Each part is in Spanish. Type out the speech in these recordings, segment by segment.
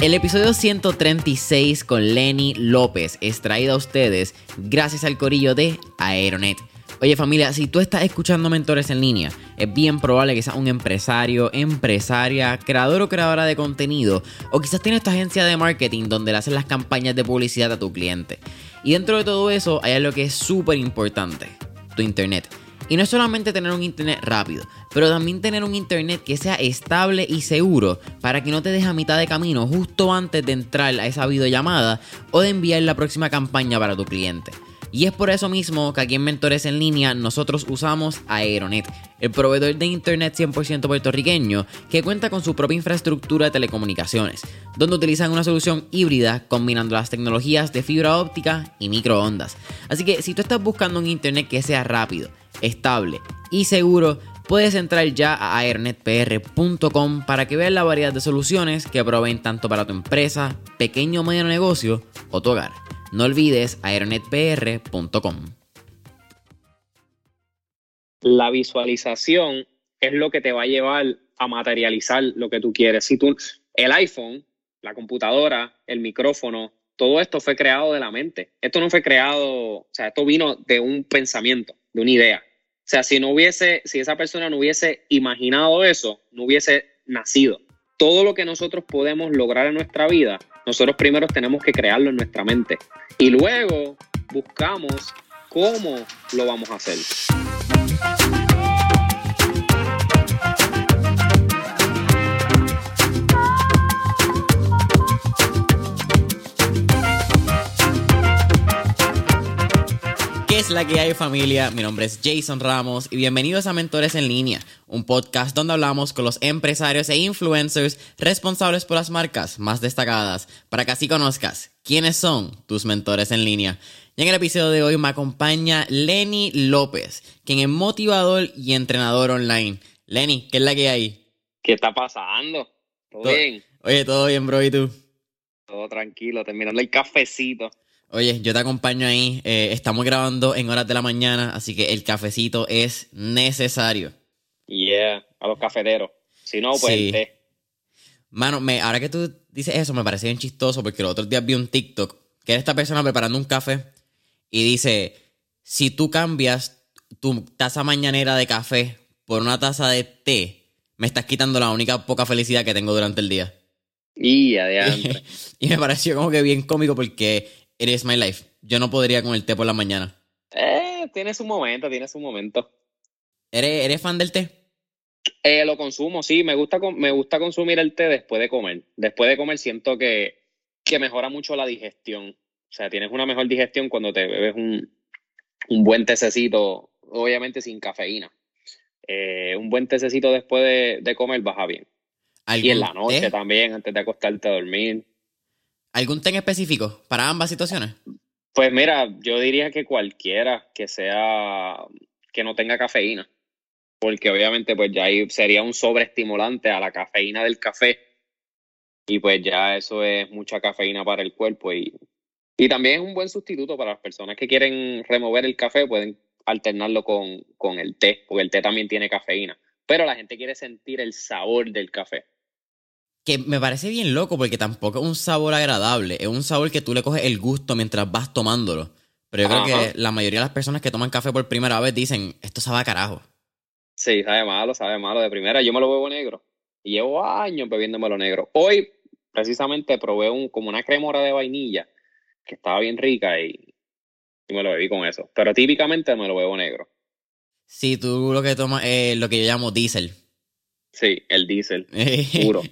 El episodio 136 con Lenny López es traído a ustedes gracias al corillo de Aeronet. Oye familia, si tú estás escuchando mentores en línea, es bien probable que seas un empresario, empresaria, creador o creadora de contenido, o quizás tienes esta agencia de marketing donde le haces las campañas de publicidad a tu cliente. Y dentro de todo eso hay algo que es súper importante, tu internet. Y no es solamente tener un internet rápido, pero también tener un internet que sea estable y seguro para que no te deje a mitad de camino justo antes de entrar a esa videollamada o de enviar la próxima campaña para tu cliente. Y es por eso mismo que aquí en Mentores en Línea nosotros usamos Aeronet, el proveedor de internet 100% puertorriqueño que cuenta con su propia infraestructura de telecomunicaciones, donde utilizan una solución híbrida combinando las tecnologías de fibra óptica y microondas. Así que si tú estás buscando un internet que sea rápido, estable y seguro, puedes entrar ya a airnetpr.com para que veas la variedad de soluciones que proveen tanto para tu empresa, pequeño o mediano negocio o tu hogar. No olvides aeronetpr.com. La visualización es lo que te va a llevar a materializar lo que tú quieres. Si tú, el iPhone, la computadora, el micrófono, todo esto fue creado de la mente. Esto no fue creado, o sea, esto vino de un pensamiento, de una idea. O sea, si no hubiese, si esa persona no hubiese imaginado eso, no hubiese nacido. Todo lo que nosotros podemos lograr en nuestra vida, nosotros primero tenemos que crearlo en nuestra mente. Y luego buscamos cómo lo vamos a hacer. ¿Qué es la que hay familia? Mi nombre es Jason Ramos y bienvenidos a Mentores en Línea, un podcast donde hablamos con los empresarios e influencers responsables por las marcas más destacadas para que así conozcas quiénes son tus mentores en línea. Y en el episodio de hoy me acompaña Lenny López, quien es motivador y entrenador online. Lenny, ¿qué es la que hay? ¿Qué está pasando? ¿Todo, bien? Oye, todo bien, bro, ¿y tú? Todo tranquilo, terminando el cafecito. Oye, yo te acompaño ahí. Eh, estamos grabando en horas de la mañana, así que el cafecito es necesario. Yeah, a los cafeteros. Si no, pues el té. Mano, me, ahora que tú dices eso, me parece bien chistoso porque los otros días vi un TikTok que era esta persona preparando un café y dice: Si tú cambias tu taza mañanera de café por una taza de té, me estás quitando la única poca felicidad que tengo durante el día. Y adelante. y me pareció como que bien cómico porque It is my life. Yo no podría con el té por la mañana. Eh, tiene su momento, tiene su momento. ¿Eres, eres fan del té? Eh, lo consumo, sí. Me gusta, me gusta consumir el té después de comer. Después de comer siento que, que mejora mucho la digestión. O sea, tienes una mejor digestión cuando te bebes un, un buen tececito, obviamente sin cafeína. Eh, un buen tececito después de, de comer baja bien. Y en la noche también, antes de acostarte a dormir. ¿Algún té en específico para ambas situaciones? Pues mira, yo diría que cualquiera que sea que no tenga cafeína, porque obviamente pues ya ahí sería un sobreestimulante a la cafeína del café. Y pues ya eso es mucha cafeína para el cuerpo y, y también es un buen sustituto para las personas que quieren remover el café, pueden alternarlo con, con el té, porque el té también tiene cafeína, pero la gente quiere sentir el sabor del café que me parece bien loco porque tampoco es un sabor agradable, es un sabor que tú le coges el gusto mientras vas tomándolo. Pero yo creo que la mayoría de las personas que toman café por primera vez dicen, esto sabe a carajo. Sí, sabe malo, sabe malo de primera. Yo me lo bebo negro y llevo años bebiéndomelo negro. Hoy precisamente probé un, como una cremora de vainilla que estaba bien rica y, y me lo bebí con eso. Pero típicamente me lo bebo negro. Sí, tú lo que tomas es lo que yo llamo diésel. Sí, el diésel, puro.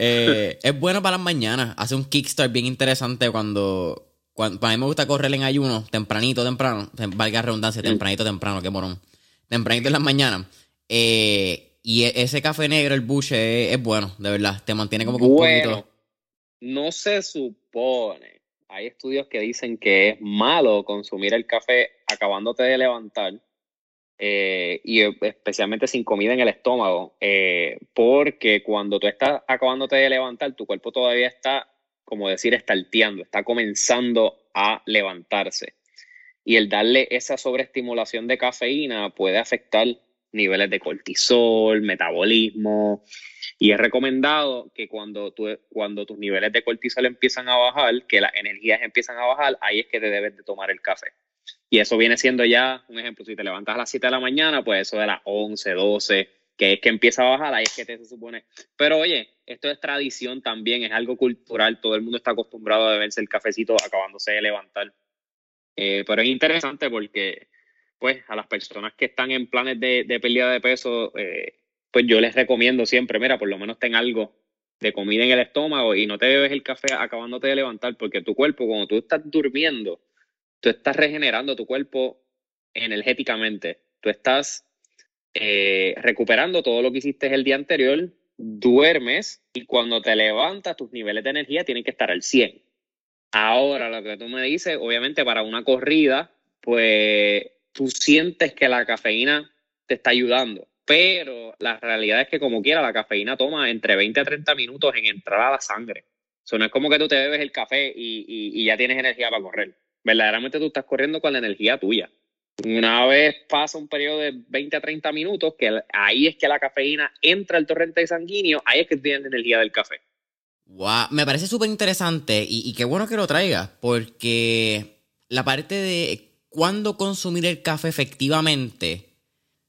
Eh, es bueno para las mañanas. Hace un kickstart bien interesante cuando, cuando, Para mí me gusta correr en ayuno, tempranito, temprano. Valga redundancia, tempranito, temprano, qué morón. Tempranito en las mañanas. Eh, y e, ese café negro, el buche, es, bueno, de verdad. Te mantiene como con bueno, un poquito. No se supone. Hay estudios que dicen que es malo consumir el café acabándote de levantar eh, y especialmente sin comida en el estómago, eh, porque cuando tú estás acabándote de levantar, tu cuerpo todavía está, como decir, estarteando, está comenzando a levantarse. Y el darle esa sobreestimulación de cafeína puede afectar niveles de cortisol, metabolismo, Y es recomendado que cuando, tú, cuando tus niveles de cortisol empiezan a bajar, que las energías empiezan a bajar, ahí es que te debes de tomar el café. Y eso viene siendo ya, un ejemplo, si te levantas a las 7 de la mañana, pues eso de las 11, 12, que es que empieza a bajar, ahí es que te se supone. Pero oye, esto es tradición también, es algo cultural, todo el mundo está acostumbrado a beberse el cafecito acabándose de levantar. Eh, pero es interesante porque, pues, a las personas que están en planes de, de pérdida de peso, eh, pues yo les recomiendo siempre, mira, por lo menos ten algo de comida en el estómago y no te bebes el café acabándote de levantar, porque tu cuerpo, cuando tú estás durmiendo, tú estás regenerando tu cuerpo energéticamente, tú estás eh, recuperando todo lo que hiciste el día anterior, duermes y cuando te levantas tus niveles de energía tienen que estar al 100. Ahora, lo que tú me dices, obviamente para una corrida, pues tú sientes que la cafeína te está ayudando, pero la realidad es que como quiera, la cafeína toma entre 20 a 30 minutos en entrar a la sangre. Eso no es como que tú te bebes el café y, ya tienes energía para correr. Verdaderamente tú estás corriendo con la energía tuya. Una vez pasa un periodo de 20 a 30 minutos, que ahí es que la cafeína entra al torrente sanguíneo, ahí es que tienes energía del café. Wow, me parece súper interesante y, y, qué bueno que lo traigas, porque la parte de cuándo consumir el café efectivamente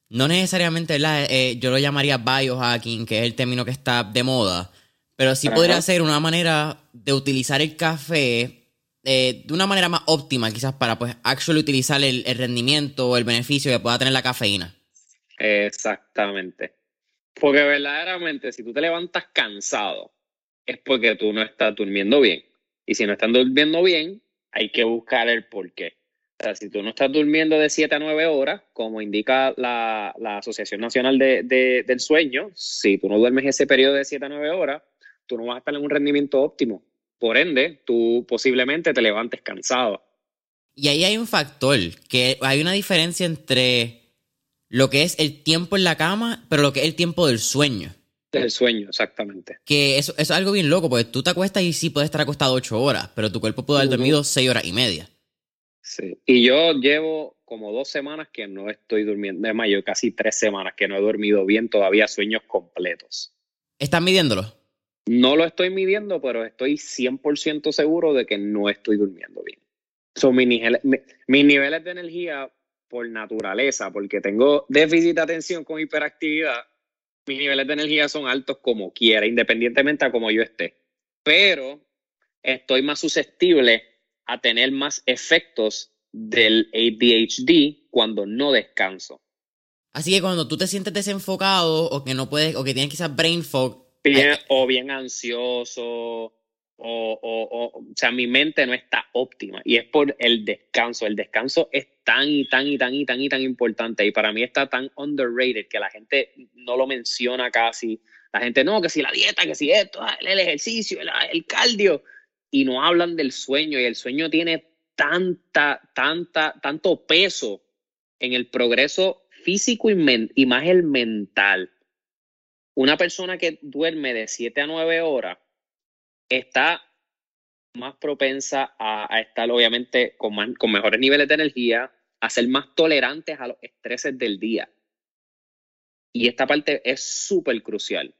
no necesariamente, ¿verdad? Eh, yo lo llamaría biohacking, que es el término que está de moda, pero sí podría ser una manera de utilizar el café eh, de una manera más óptima, quizás para pues actually utilizar el, rendimiento o el beneficio que pueda tener la cafeína. Exactamente. Porque verdaderamente, si tú te levantas cansado, es porque tú no estás durmiendo bien. Y si no estás durmiendo bien, hay que buscar el por qué. O sea, si tú no estás durmiendo de 7 a 9 horas, como indica la, Asociación Nacional de, del Sueño, si tú no duermes ese periodo de 7 a 9 horas, tú no vas a estar en un rendimiento óptimo. Por ende, tú posiblemente te levantes cansado. Y ahí hay un factor, que hay una diferencia entre lo que es el tiempo en la cama, pero lo que es el tiempo del sueño. Del sueño, exactamente. Que eso, eso, es algo bien loco, porque tú te acuestas y sí puedes estar acostado 8 horas, pero tu cuerpo puede haber dormido 6 horas y media. Sí, y yo llevo como dos semanas que no estoy durmiendo, es más, yo casi tres semanas que no he dormido bien todavía sueños completos. ¿Estás midiéndolo? No lo estoy midiendo, pero estoy 100% seguro de que no estoy durmiendo bien. Son mis, niveles, mis niveles de energía por naturaleza, porque tengo déficit de atención con hiperactividad, mis niveles de energía son altos como quiera, independientemente a como yo esté. Pero estoy más susceptible a tener más efectos del ADHD cuando no descanso. Así que cuando tú te sientes desenfocado o que no puedes, o que tienes quizás brain fog. O bien ansioso, o, o, o, o sea, mi mente no está óptima y es por el descanso. El descanso es tan y tan y tan y tan y tan importante y para mí está tan underrated que la gente no lo menciona casi. La gente no, que si la dieta, que si esto, el ejercicio, el, el cardio y no hablan del sueño y el sueño tiene tanta, tanta, tanto peso en el progreso físico y, y más el mental. Una persona que duerme de 7 a 9 horas está más propensa a, estar obviamente con, con mejores niveles de energía, a ser más tolerantes a los estreses del día. Y esta parte es súper crucial.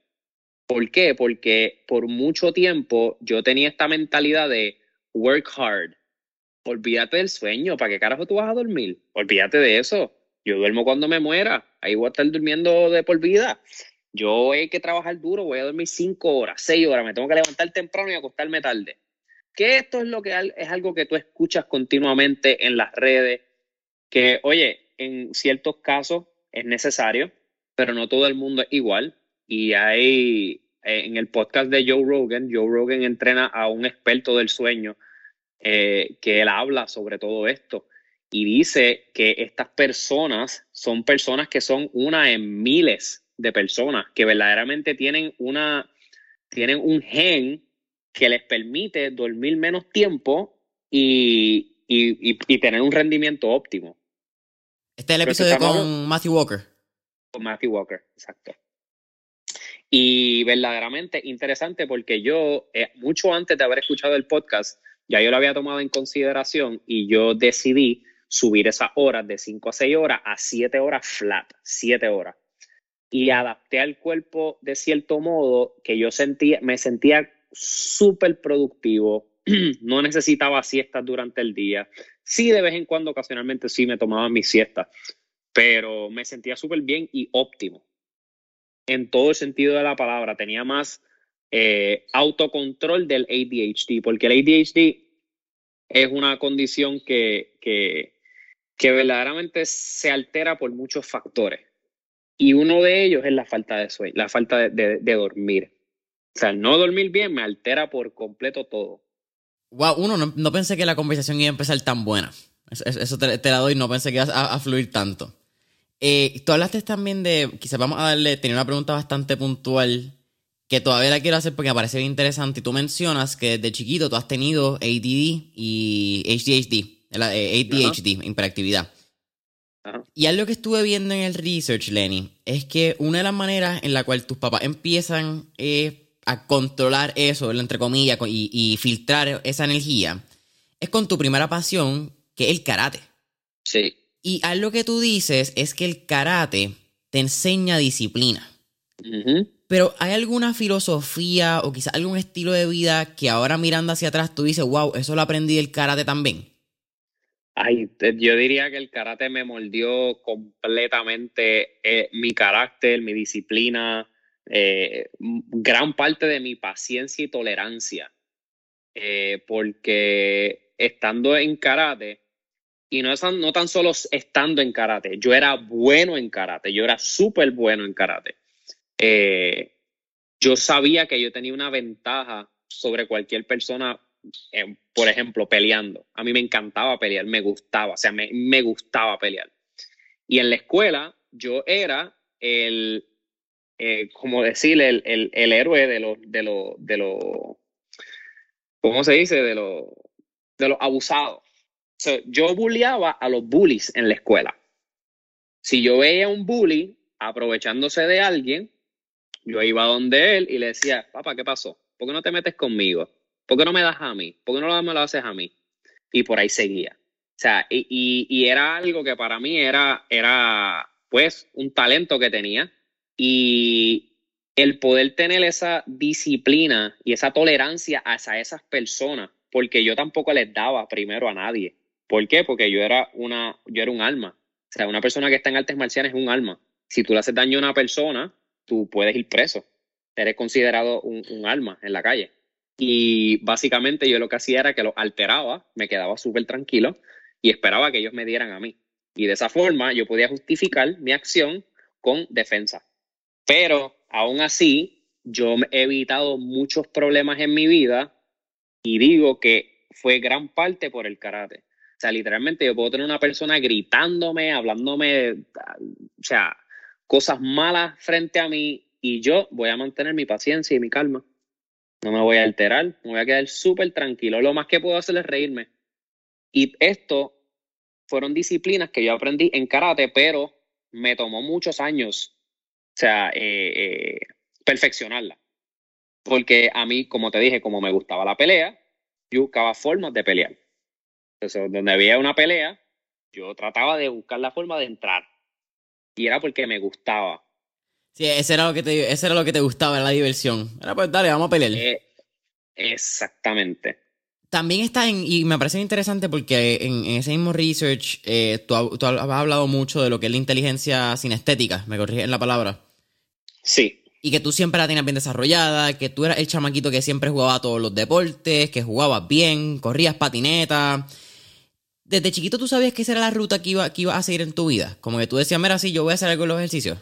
¿Por qué? Porque por mucho tiempo yo tenía esta mentalidad de work hard. Olvídate del sueño, ¿para qué carajo tú vas a dormir? Olvídate de eso. Yo duermo cuando me muera. Ahí voy a estar durmiendo de por vida. Yo hay que trabajar duro, voy a dormir cinco horas, seis horas, me tengo que levantar temprano y acostarme tarde. Que esto es lo que es algo que tú escuchas continuamente en las redes, que oye, en ciertos casos es necesario, pero no todo el mundo es igual. Y hay, eh, en el podcast de Joe Rogan, Joe Rogan entrena a un experto del sueño eh, que él habla sobre todo esto y dice que estas personas son personas que son una en miles de personas que verdaderamente tienen una tienen un gen que les permite dormir menos tiempo y, y, tener un rendimiento óptimo. Este es el episodio con Matthew Walker. Con Matthew Walker, exacto. Y verdaderamente interesante porque yo, eh, mucho antes de haber escuchado el podcast, ya yo lo había tomado en consideración y yo decidí subir esas horas de 5 a 6 horas a 7 horas flat, 7 horas. Y adapté al cuerpo de cierto modo que yo sentía, me sentía súper productivo, no necesitaba siestas durante el día. Sí, de vez en cuando, ocasionalmente sí me tomaba mis siestas, pero me sentía súper bien y óptimo. En todo el sentido de la palabra, tenía más eh, autocontrol del ADHD, porque el ADHD es una condición que, que, que verdaderamente se altera por muchos factores. Y uno de ellos es la falta de sueño, la falta de, de, dormir. O sea, no dormir bien me altera por completo todo. Wow, uno, no, pensé que la conversación iba a empezar tan buena. Eso, te, la doy, no pensé que iba a, fluir tanto. Eh, tú hablaste también de, quizás vamos a darle, tenía una pregunta bastante puntual que todavía la quiero hacer porque me parece bien interesante. Y tú mencionas que desde chiquito tú has tenido ADD y HDHD, ADHD, hiperactividad. Y algo que estuve viendo en el research, Lenny, es que una de las maneras en la cual tus papás empiezan eh, a controlar eso, entre comillas, y, filtrar esa energía, es con tu primera pasión, que es el karate. Sí. Y algo que tú dices es que el karate te enseña disciplina. Pero ¿hay alguna filosofía o quizás algún estilo de vida que ahora mirando hacia atrás tú dices, wow, eso lo aprendí del karate también? Ay, yo diría que el karate me moldeó completamente eh, mi carácter, mi disciplina, eh, gran parte de mi paciencia y tolerancia. Eh, porque estando en karate, y no, no tan solo estando en karate, yo era bueno en karate, yo era súper bueno en karate. yo sabía que yo tenía una ventaja sobre cualquier persona eh, por ejemplo, peleando. A mí me encantaba pelear, me gustaba, o sea, me, me gustaba pelear. Y en la escuela yo era el, eh, como decir, el, el, héroe de los, de los, de los, ¿cómo se dice? De los, de los abusados. yo bulleaba a los bullies en la escuela. Si yo veía un bully aprovechándose de alguien, yo iba donde él y le decía, papá, ¿qué pasó? ¿Por qué no te metes conmigo? ¿Por qué no me das a mí? ¿Por qué no me lo haces a mí? Y por ahí seguía. O sea, y, y, era algo que para mí era, era, pues, un talento que tenía. Y el poder tener esa disciplina y esa tolerancia hacia esas personas, porque yo tampoco les daba primero a nadie. ¿Por qué? Porque yo era una, yo era un alma. O sea, una persona que está en artes marciales es un alma. Si tú le haces daño a una persona, tú puedes ir preso. Eres considerado un, un alma en la calle. Y básicamente yo lo que hacía era que los alteraba, me quedaba súper tranquilo y esperaba que ellos me dieran a mí. Y de esa forma yo podía justificar mi acción con defensa. Pero aún así, yo he evitado muchos problemas en mi vida y digo que fue gran parte por el karate. O sea, literalmente yo puedo tener una persona gritándome, hablándome, o sea, cosas malas frente a mí y yo voy a mantener mi paciencia y mi calma no me voy a alterar, me voy a quedar súper tranquilo. Lo más que puedo hacer es reírme. Y esto fueron disciplinas que yo aprendí en karate, pero me tomó muchos años, o sea, eh, eh, perfeccionarla. Porque a mí, como te dije, como me gustaba la pelea, yo buscaba formas de pelear. Entonces, donde había una pelea, yo trataba de buscar la forma de entrar. Y era porque me gustaba. Sí, ese era lo que te, ese era lo que te gustaba, la diversión. Era pues dale, vamos a pelear. Eh, exactamente. También está en, y me parece interesante porque en, ese mismo research eh, tú, has hablado mucho de lo que es la inteligencia sinestética, me corriges en la palabra. Sí. Y que tú siempre la tenías bien desarrollada, que tú eras el chamaquito que siempre jugaba a todos los deportes, que jugabas bien, corrías patineta. Desde chiquito tú sabías que esa era la ruta que iba, que iba a seguir en tu vida. Como que tú decías, mira, sí, yo voy a hacer algo en los ejercicios.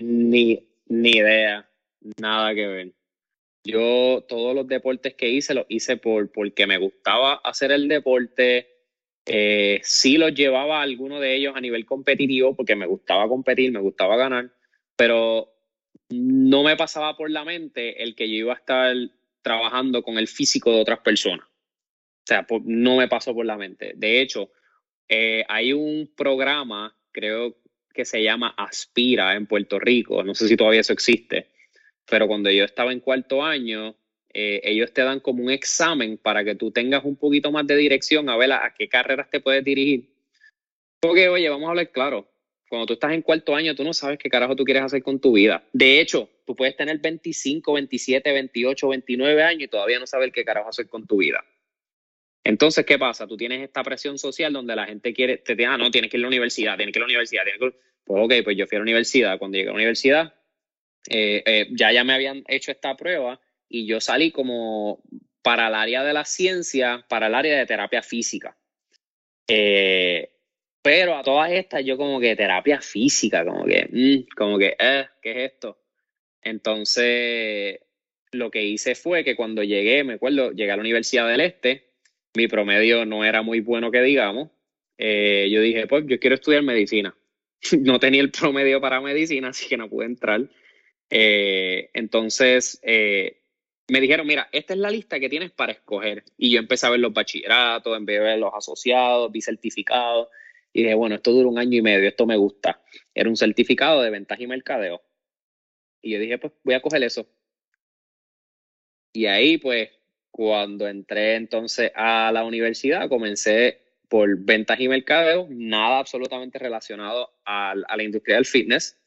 Ni, ni idea, nada que ver. Yo todos los deportes que hice los hice por, porque me gustaba hacer el deporte. Eh, sí los llevaba a alguno de ellos a nivel competitivo porque me gustaba competir, me gustaba ganar, pero no me pasaba por la mente el que yo iba a estar trabajando con el físico de otras personas. O sea, no me pasó por la mente. De hecho, eh, hay un programa, creo que se llama Aspira en Puerto Rico. No sé si todavía eso existe, pero cuando yo estaba en cuarto año, eh, ellos te dan como un examen para que tú tengas un poquito más de dirección a ver a, qué carreras te puedes dirigir. Porque, oye, vamos a hablar claro, cuando tú estás en cuarto año, tú no sabes qué carajo tú quieres hacer con tu vida. De hecho, tú puedes tener 25, 27, 28, 29 años y todavía no saber qué carajo hacer con tu vida. Entonces, ¿qué pasa? Tú tienes esta presión social donde la gente quiere, te dice, ah, no, tienes que ir a la universidad, tienes que ir a la universidad, tienes que Pues ok, pues yo fui a la universidad. Cuando llegué a la universidad, eh, eh, ya, ya me habían hecho esta prueba y yo salí como para el área de la ciencia, para el área de terapia física. Eh, pero a todas estas yo como que terapia física, como que, mm, como que, eh, ¿qué es esto? Entonces, lo que hice fue que cuando llegué, me acuerdo, llegué a la Universidad del Este, mi promedio no era muy bueno que digamos. Eh, yo dije, pues yo quiero estudiar medicina. no tenía el promedio para medicina, así que no pude entrar. Eh, entonces, eh, me dijeron, mira, esta es la lista que tienes para escoger. Y yo empecé a ver los bachilleratos, empecé a ver los asociados, vi certificados. Y dije, bueno, esto dura un año y medio, esto me gusta. Era un certificado de ventaja y mercadeo. Y yo dije, pues voy a coger eso. Y ahí, pues, cuando entré entonces a la universidad, comencé por ventas y mercadeo, nada absolutamente relacionado a, a, la industria del fitness,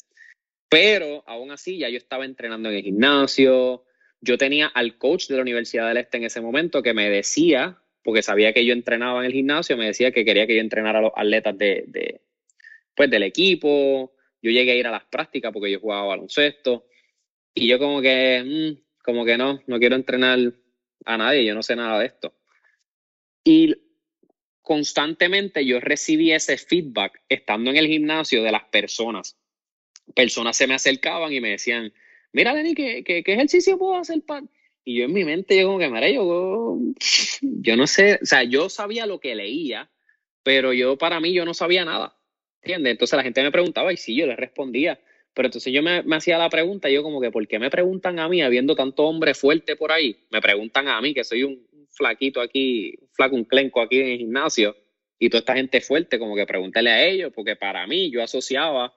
pero aún así ya yo estaba entrenando en el gimnasio, yo tenía al coach de la Universidad del Este en ese momento que me decía, porque sabía que yo entrenaba en el gimnasio, me decía que quería que yo entrenara a los atletas de, de pues, del equipo, yo llegué a ir a las prácticas porque yo jugaba baloncesto, y yo como que, mm, como que no, no quiero entrenar a nadie, yo no sé nada de esto. Y constantemente yo recibí ese feedback estando en el gimnasio de las personas. Personas se me acercaban y me decían, mira, Lenny, ¿qué, qué, ejercicio puedo hacer? Y yo en mi mente, yo como que, mira, yo, yo no sé, o sea, yo sabía lo que leía, pero yo para mí yo no sabía nada, ¿entiendes? Entonces la gente me preguntaba y sí, yo les respondía, pero entonces yo me, hacía la pregunta, yo como que, ¿por qué me preguntan a mí, habiendo tanto hombre fuerte por ahí? Me preguntan a mí, que soy un flaquito aquí, un flaco, un clenco aquí en el gimnasio, y toda esta gente fuerte, como que pregúntale a ellos, porque para mí yo asociaba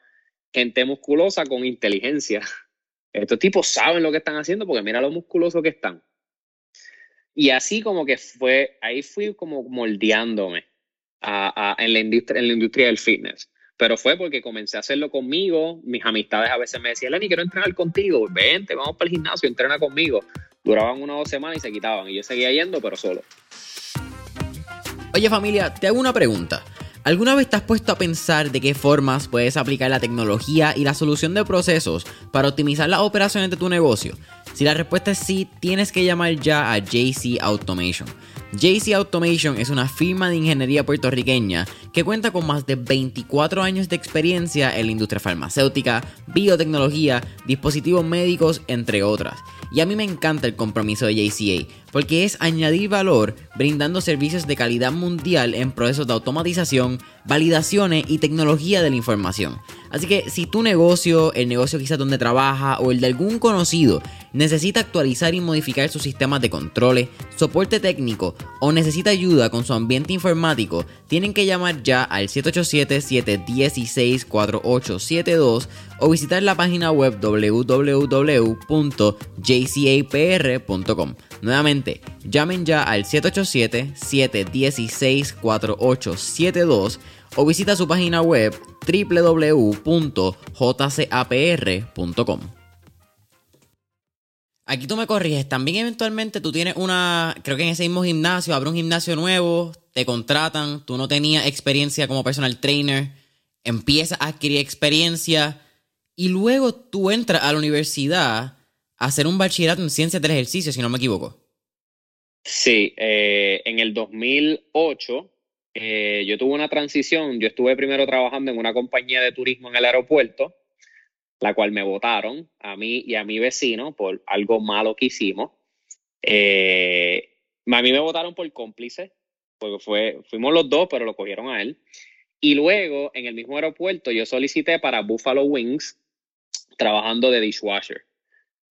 gente musculosa con inteligencia. Estos tipos saben lo que están haciendo porque mira lo musculosos que están. Y así como que fue, ahí fui como moldeándome en, la industria, en la industria del fitness. Pero fue porque comencé a hacerlo conmigo. Mis amistades a veces me decían, Lenny, quiero entrenar contigo. Vente, vamos para el gimnasio, entrena conmigo. Duraban una o dos semanas y se quitaban. Y yo seguía yendo, pero solo. Oye familia, te hago una pregunta. ¿Alguna vez te has puesto a pensar de qué formas puedes aplicar la tecnología y la solución de procesos para optimizar las operaciones de tu negocio? Si la respuesta es sí, tienes que llamar ya a JC Automation. JC Automation es una firma de ingeniería puertorriqueña que cuenta con más de 24 años de experiencia en la industria farmacéutica, biotecnología, dispositivos médicos, entre otras. Y a mí me encanta el compromiso de JCA, porque es añadir valor brindando servicios de calidad mundial en procesos de automatización, validaciones y tecnología de la información. Así que si tu negocio, el negocio quizás donde trabaja o el de algún conocido necesita actualizar y modificar sus sistemas de controles, soporte técnico o necesita ayuda con su ambiente informático, tienen que llamar ya al 787-716-4872 o visitar la página web www.jcapr.com. Nuevamente, llamen ya al 787-716-4872 o visita su página web www.jcapr.com. Aquí tú me corriges, también eventualmente tú tienes una, creo que en ese mismo gimnasio, abre un gimnasio nuevo, te contratan, tú no tenías experiencia como personal trainer, empiezas a adquirir experiencia y luego tú entras a la universidad a hacer un bachillerato en ciencias del ejercicio, si no me equivoco. Sí, eh, en el 2008 eh, yo tuve una transición. Yo estuve primero trabajando en una compañía de turismo en el aeropuerto, la cual me votaron a mí y a mi vecino por algo malo que hicimos. Eh, a mí me votaron por cómplice, porque fue, fuimos los dos, pero lo cogieron a él. Y luego, en el mismo aeropuerto, yo solicité para Buffalo Wings, trabajando de dishwasher.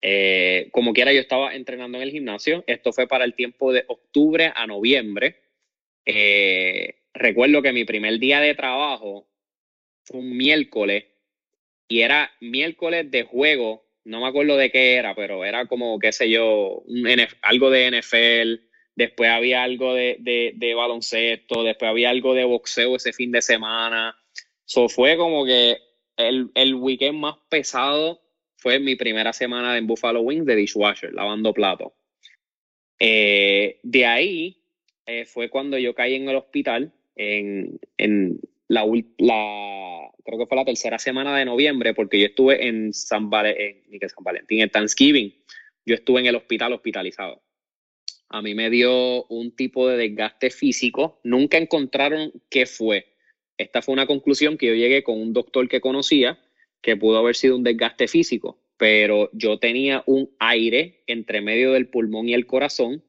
Eh, como quiera, yo estaba entrenando en el gimnasio. Esto fue para el tiempo de octubre a noviembre. Eh, recuerdo que mi primer día de trabajo fue un miércoles y era miércoles de juego, no me acuerdo de qué era, pero era como, qué sé yo, algo de NFL, después había algo de, baloncesto, después había algo de boxeo ese fin de semana. Eso fue como que el, el weekend más pesado fue mi primera semana en Buffalo Wings de dishwasher, lavando platos. Eh, de ahí eh, fue cuando yo caí en el hospital en, en la, creo que fue la tercera semana de noviembre, porque yo estuve en San, Valentín, en San Valentín, en Thanksgiving, yo estuve en el hospital hospitalizado. A mí me dio un tipo de desgaste físico, nunca encontraron qué fue. Esta fue una conclusión que yo llegué con un doctor que conocía, que pudo haber sido un desgaste físico, pero yo tenía un aire entre medio del pulmón y el corazón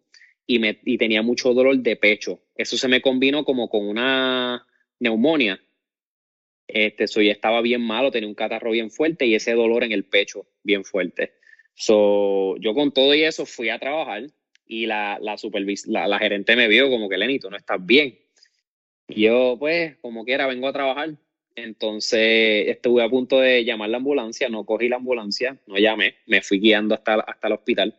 y, me, y tenía mucho dolor de pecho. Eso se me combinó como con una neumonía. Este, ya estaba bien malo, tenía un catarro bien fuerte y ese dolor en el pecho bien fuerte. So, yo con todo y eso fui a trabajar y la, la, la, la gerente me vio como que, Lenny, tú no estás bien. Y yo, pues, como quiera, vengo a trabajar. Entonces estuve a punto de llamar la ambulancia, no cogí la ambulancia, no llamé, me fui guiando hasta, hasta el hospital.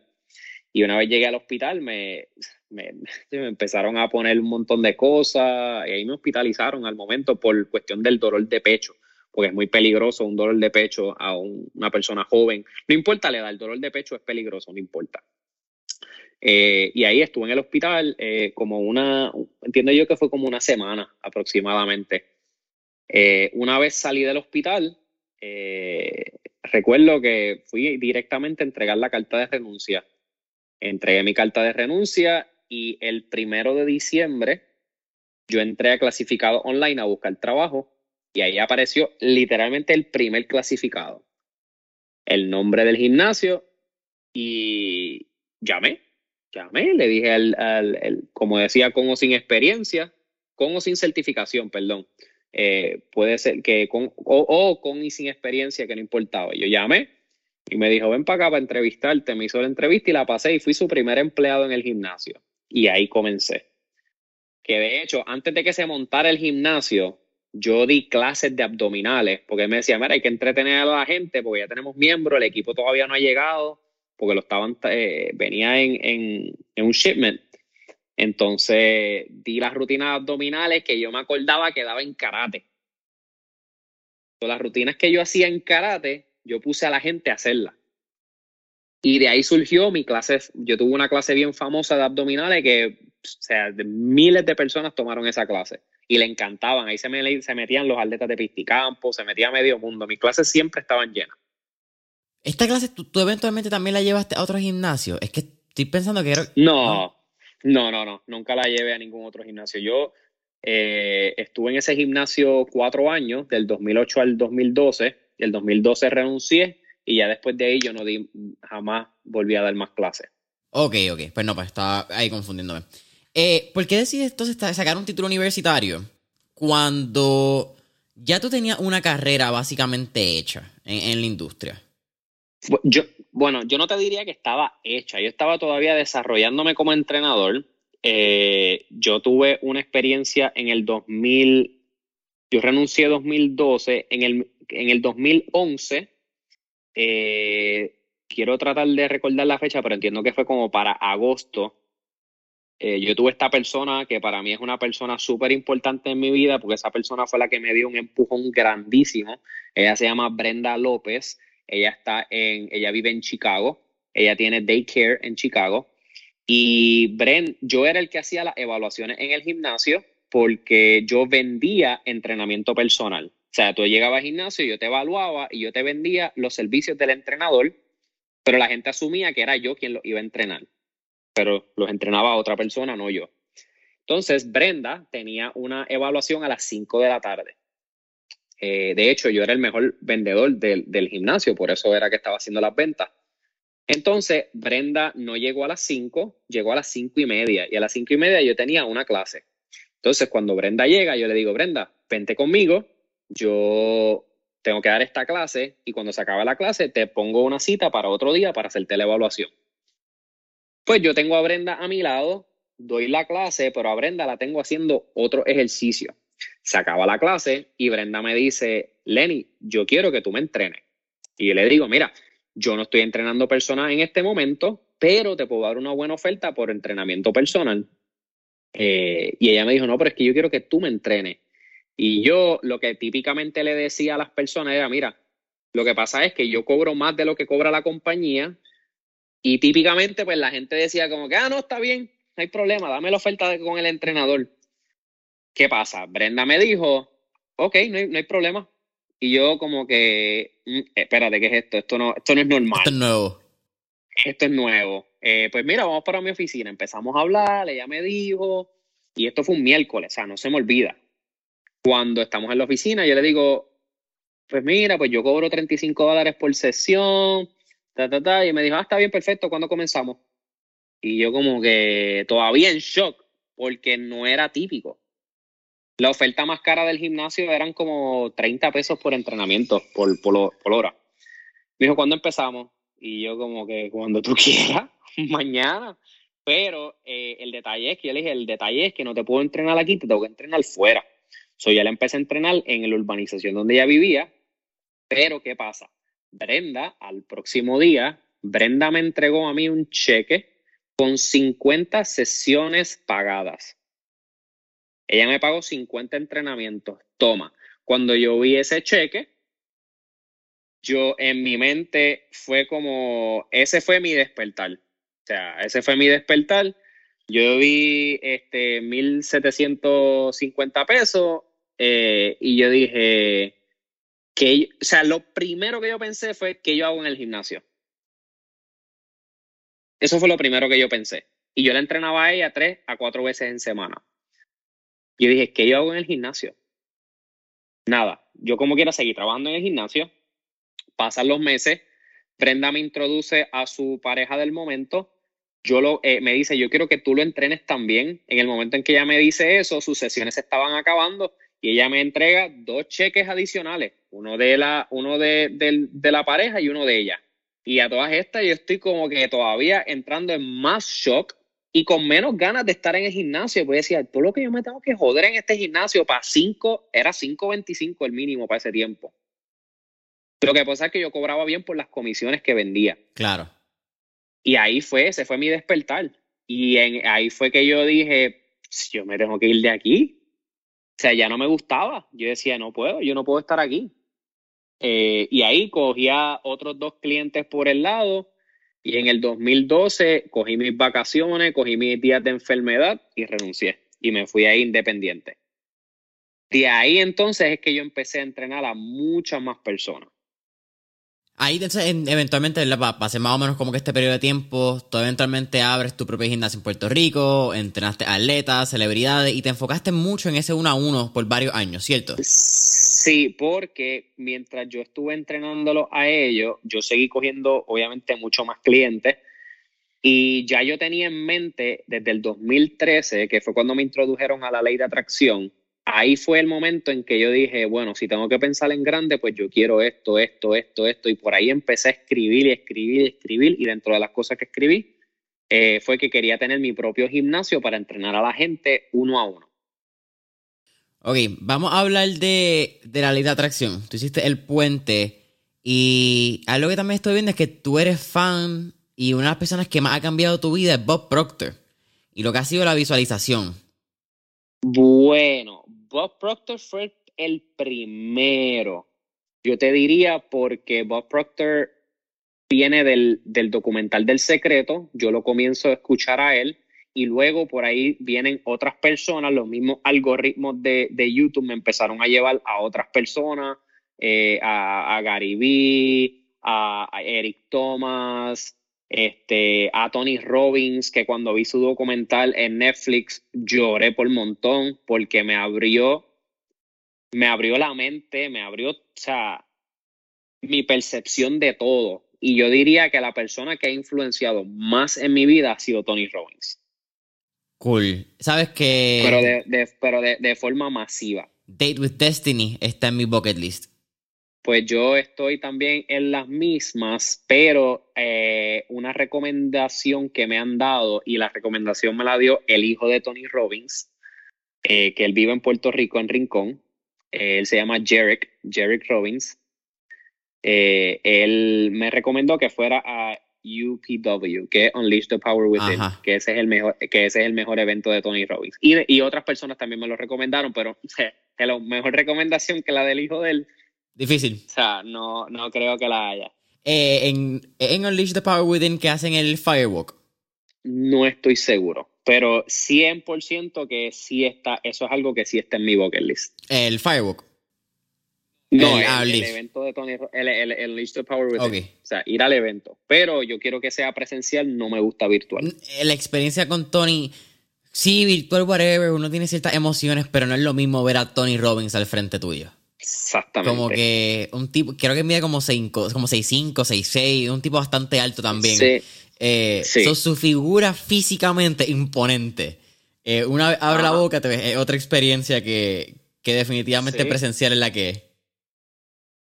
Y una vez llegué al hospital, me, me, empezaron a poner un montón de cosas y ahí me hospitalizaron al momento por cuestión del dolor de pecho, porque es muy peligroso un dolor de pecho a una persona joven. No importa la edad, el dolor de pecho es peligroso, no importa. Eh, y ahí estuve en el hospital eh, como una, entiendo yo que fue como una semana aproximadamente. Eh, una vez salí del hospital, recuerdo que fui directamente a entregar la carta de renuncia. Entregué mi carta de renuncia y el primero de diciembre yo entré a clasificado online a buscar trabajo y ahí apareció literalmente el primer clasificado. El nombre del gimnasio y llamé, llamé, le dije al, como decía, con o sin experiencia, con o sin certificación, perdón. Eh, puede ser que con, o, con y sin experiencia, que no importaba. Yo llamé y me dijo, ven para acá para entrevistarte. Me hizo la entrevista y la pasé y fui su primer empleado en el gimnasio y ahí comencé. Que de hecho, antes de que se montara el gimnasio, yo di clases de abdominales, porque me decía, mira, hay que entretener a la gente, porque ya tenemos miembros, el equipo todavía no ha llegado, porque lo estaban, eh, venía en, en, en, un shipment. Entonces di las rutinas abdominales que yo me acordaba que daba en karate. las rutinas que yo hacía en karate, yo puse a la gente a hacerlas. Y de ahí surgió mi clase, yo tuve una clase bien famosa de abdominales que, o sea, miles de personas tomaron esa clase y le encantaban. Ahí se, me, se metían los atletas de pisticampo, se metía medio mundo. Mis clases siempre estaban llenas. ¿Esta clase tú, eventualmente también la llevaste a otro gimnasio? Es que estoy pensando que era... No, no, no, no, nunca la llevé a ningún otro gimnasio. Yo eh, estuve en ese gimnasio cuatro años, del 2008 al 2012. Y el 2012 renuncié y ya después de ahí yo no di, jamás volví a dar más clases. Ok, ok, pues no, pues estaba ahí confundiéndome. Eh, ¿Por qué decides entonces sacar un título universitario cuando ya tú tenías una carrera básicamente hecha en, la industria? Yo, bueno, yo no te diría que estaba hecha, yo estaba todavía desarrollándome como entrenador. Eh, yo tuve una experiencia en el 2000, yo renuncié en 2012, en el, en el 2011 eh, quiero tratar de recordar la fecha, pero entiendo que fue como para agosto. Eh, yo tuve esta persona que para mí es una persona súper importante en mi vida, porque esa persona fue la que me dio un empujón grandísimo. Ella se llama Brenda López. Ella está en, ella vive en Chicago. Ella tiene daycare en Chicago. Y Brenda, yo era el que hacía las evaluaciones en el gimnasio porque yo vendía entrenamiento personal. O sea, tú llegabas al gimnasio, yo te evaluaba y yo te vendía los servicios del entrenador, pero la gente asumía que era yo quien lo iba a entrenar. Pero los entrenaba otra persona, no yo. Entonces, Brenda tenía una evaluación a las 5 de la tarde. Eh, de hecho, yo era el mejor vendedor del, del gimnasio, por eso era que estaba haciendo las ventas. Entonces, Brenda no llegó a las 5, llegó a las 5 y media. Y a las 5 y media yo tenía una clase. Entonces, cuando Brenda llega, yo le digo, Brenda, vente conmigo, yo tengo que dar esta clase y cuando se acaba la clase te pongo una cita para otro día para hacerte la evaluación. Pues yo tengo a Brenda a mi lado, doy la clase, pero a Brenda la tengo haciendo otro ejercicio. Se acaba la clase y Brenda me dice, Lenny, yo quiero que tú me entrenes. Y yo le digo, mira, yo no estoy entrenando personal en este momento, pero te puedo dar una buena oferta por entrenamiento personal. Eh, y ella me dijo, no, pero es que yo quiero que tú me entrenes. Y yo lo que típicamente le decía a las personas era, mira, lo que pasa es que yo cobro más de lo que cobra la compañía y típicamente pues la gente decía como que, ah, no, está bien, no hay problema, dame la oferta con el entrenador. ¿Qué pasa? Brenda me dijo, ok, no hay, no hay problema. Y yo como que, mm, espérate, ¿qué es esto? Esto no, esto no es normal. Esto es nuevo. Esto es nuevo. Eh, pues mira, vamos para mi oficina. Empezamos a hablar, ella me dijo, y esto fue un miércoles, o sea, no se me olvida. Cuando estamos en la oficina, yo le digo, pues mira, pues yo cobro 35 dólares por sesión, ta, ta, ta, y me dijo, ah, está bien, perfecto, ¿cuándo comenzamos? Y yo como que todavía en shock, porque no era típico. La oferta más cara del gimnasio eran como 30 pesos por entrenamiento, por, por, hora. Me dijo, ¿cuándo empezamos? Y yo como que cuando tú quieras, mañana. Pero eh, el detalle es que yo le dije, el detalle es que no te puedo entrenar aquí, te tengo que entrenar fuera. So, ya le empecé a entrenar en la urbanización donde ella vivía. Pero, ¿qué pasa? Brenda, al próximo día, Brenda me entregó a mí un cheque con 50 sesiones pagadas. Ella me pagó 50 entrenamientos. Toma, cuando yo vi ese cheque, yo en mi mente fue como, ese fue mi despertar. O sea, ese fue mi despertar. Yo vi este 1.750 pesos eh, y yo dije que, o sea, lo primero que yo pensé fue que yo hago en el gimnasio. Eso fue lo primero que yo pensé. Y yo la entrenaba a ella tres a cuatro veces en semana. Yo dije, ¿qué yo hago en el gimnasio? Nada, yo como quiera seguir trabajando en el gimnasio, pasan los meses, Brenda me introduce a su pareja del momento, yo lo, eh, me dice, yo quiero que tú lo entrenes también. En el momento en que ella me dice eso, sus sesiones estaban acabando y ella me entrega dos cheques adicionales, uno de la, uno de, de la pareja y uno de ella. Y a todas estas yo estoy como que todavía entrando en más shock y con menos ganas de estar en el gimnasio. Pues decía, todo lo que yo me tengo que joder en este gimnasio para 5, era 5.25 el mínimo para ese tiempo. Lo que pasa es que yo cobraba bien por las comisiones que vendía. Claro. Y ahí fue, ese fue mi despertar. Y en, ahí fue que yo dije, yo me tengo que ir de aquí. O sea, ya no me gustaba. Yo decía, no puedo, yo no puedo estar aquí. Eh, y ahí cogía otros dos clientes por el lado. Y en el 2012 cogí mis vacaciones, cogí mis días de enfermedad y renuncié. Y me fui ahí independiente. De ahí entonces es que yo empecé a entrenar a muchas más personas. Ahí eventualmente va más o menos como que este periodo de tiempo, tú eventualmente abres tu propio gimnasio en Puerto Rico, entrenaste atletas, celebridades y te enfocaste mucho en ese uno a uno por varios años, ¿cierto? Sí, porque mientras yo estuve entrenándolo a ellos, yo seguí cogiendo obviamente mucho más clientes. Y ya yo tenía en mente desde el 2013, que fue cuando me introdujeron a la ley de atracción, ahí fue el momento en que yo dije, bueno, si tengo que pensar en grande, pues yo quiero esto, esto, esto, esto. Y por ahí empecé a escribir y escribir y escribir. Y dentro de las cosas que escribí eh, fue que quería tener mi propio gimnasio para entrenar a la gente uno a uno. Ok, vamos a hablar de, de la ley de atracción. Tú hiciste el puente y algo que también estoy viendo es que tú eres fan y una de las personas que más ha cambiado tu vida es Bob Proctor y lo que ha sido la visualización. Bueno, Bob Proctor fue el primero. Yo te diría porque Bob Proctor viene del, del, documental del secreto, yo lo comienzo a escuchar a él y luego por ahí vienen otras personas, los mismos algoritmos de, de YouTube me empezaron a llevar a otras personas, eh, a, a, Gary Vee, a, a Eric Thomas, este, a Tony Robbins, que cuando vi su documental en Netflix lloré por un montón porque me abrió, me abrió la mente, me abrió, o sea, mi percepción de todo. Y yo diría que la persona que ha influenciado más en mi vida ha sido Tony Robbins. Cool. ¿Sabes que... Pero de, pero de, de forma masiva. Date with Destiny está en mi bucket list pues yo estoy también en las mismas, pero eh, una recomendación que me han dado, y la recomendación me la dio el hijo de Tony Robbins, eh, que él vive en Puerto Rico, en Rincón. Eh, él se llama Jarek, Jarek Robbins. él me recomendó que fuera a UPW, que es Unleash the Power Within, que ese es el mejor, que ese es el mejor evento de Tony Robbins. Y, y otras personas también me lo recomendaron, pero la mejor recomendación que la del hijo de él. Difícil. O sea, no, no creo que la haya. Eh, en, en Unleash the Power Within que hacen el Firewalk. No estoy seguro, pero 100% que sí está, eso es algo que sí está en mi bucket list. El Firewalk. No, el, evento de Tony, el, el, el Power Within. O sea, ir al evento. Pero yo quiero que sea presencial, no me gusta virtual. La experiencia con Tony, sí, virtual, whatever, uno tiene ciertas emociones, pero no es lo mismo ver a Tony Robbins al frente tuyo. Exactamente. Como que un tipo, creo que mide como 6'5, como 6'5, 6'6, un tipo bastante alto también. Sí. Eh, su figura físicamente imponente. Eh, una vez abre la boca, te ves, otra experiencia que, que definitivamente presencial es la que es.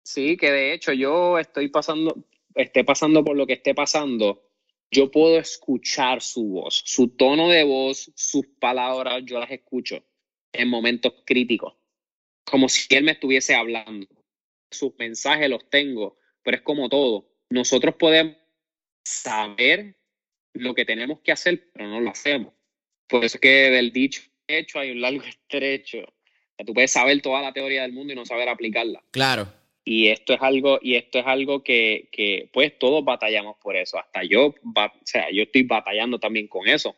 Sí, que de hecho yo estoy pasando, esté pasando por lo que esté pasando, yo puedo escuchar su voz, su tono de voz, sus palabras, yo las escucho en momentos críticos, como si él me estuviese hablando. Sus mensajes los tengo, pero es como todo. Nosotros podemos saber lo que tenemos que hacer, pero no lo hacemos. Por eso es que del dicho hecho hay un largo estrecho. tú puedes saber toda la teoría del mundo y no saber aplicarla. Claro. Y esto es algo, y esto es algo que, que pues todos batallamos por eso. Hasta yo, o sea, yo estoy batallando también con eso.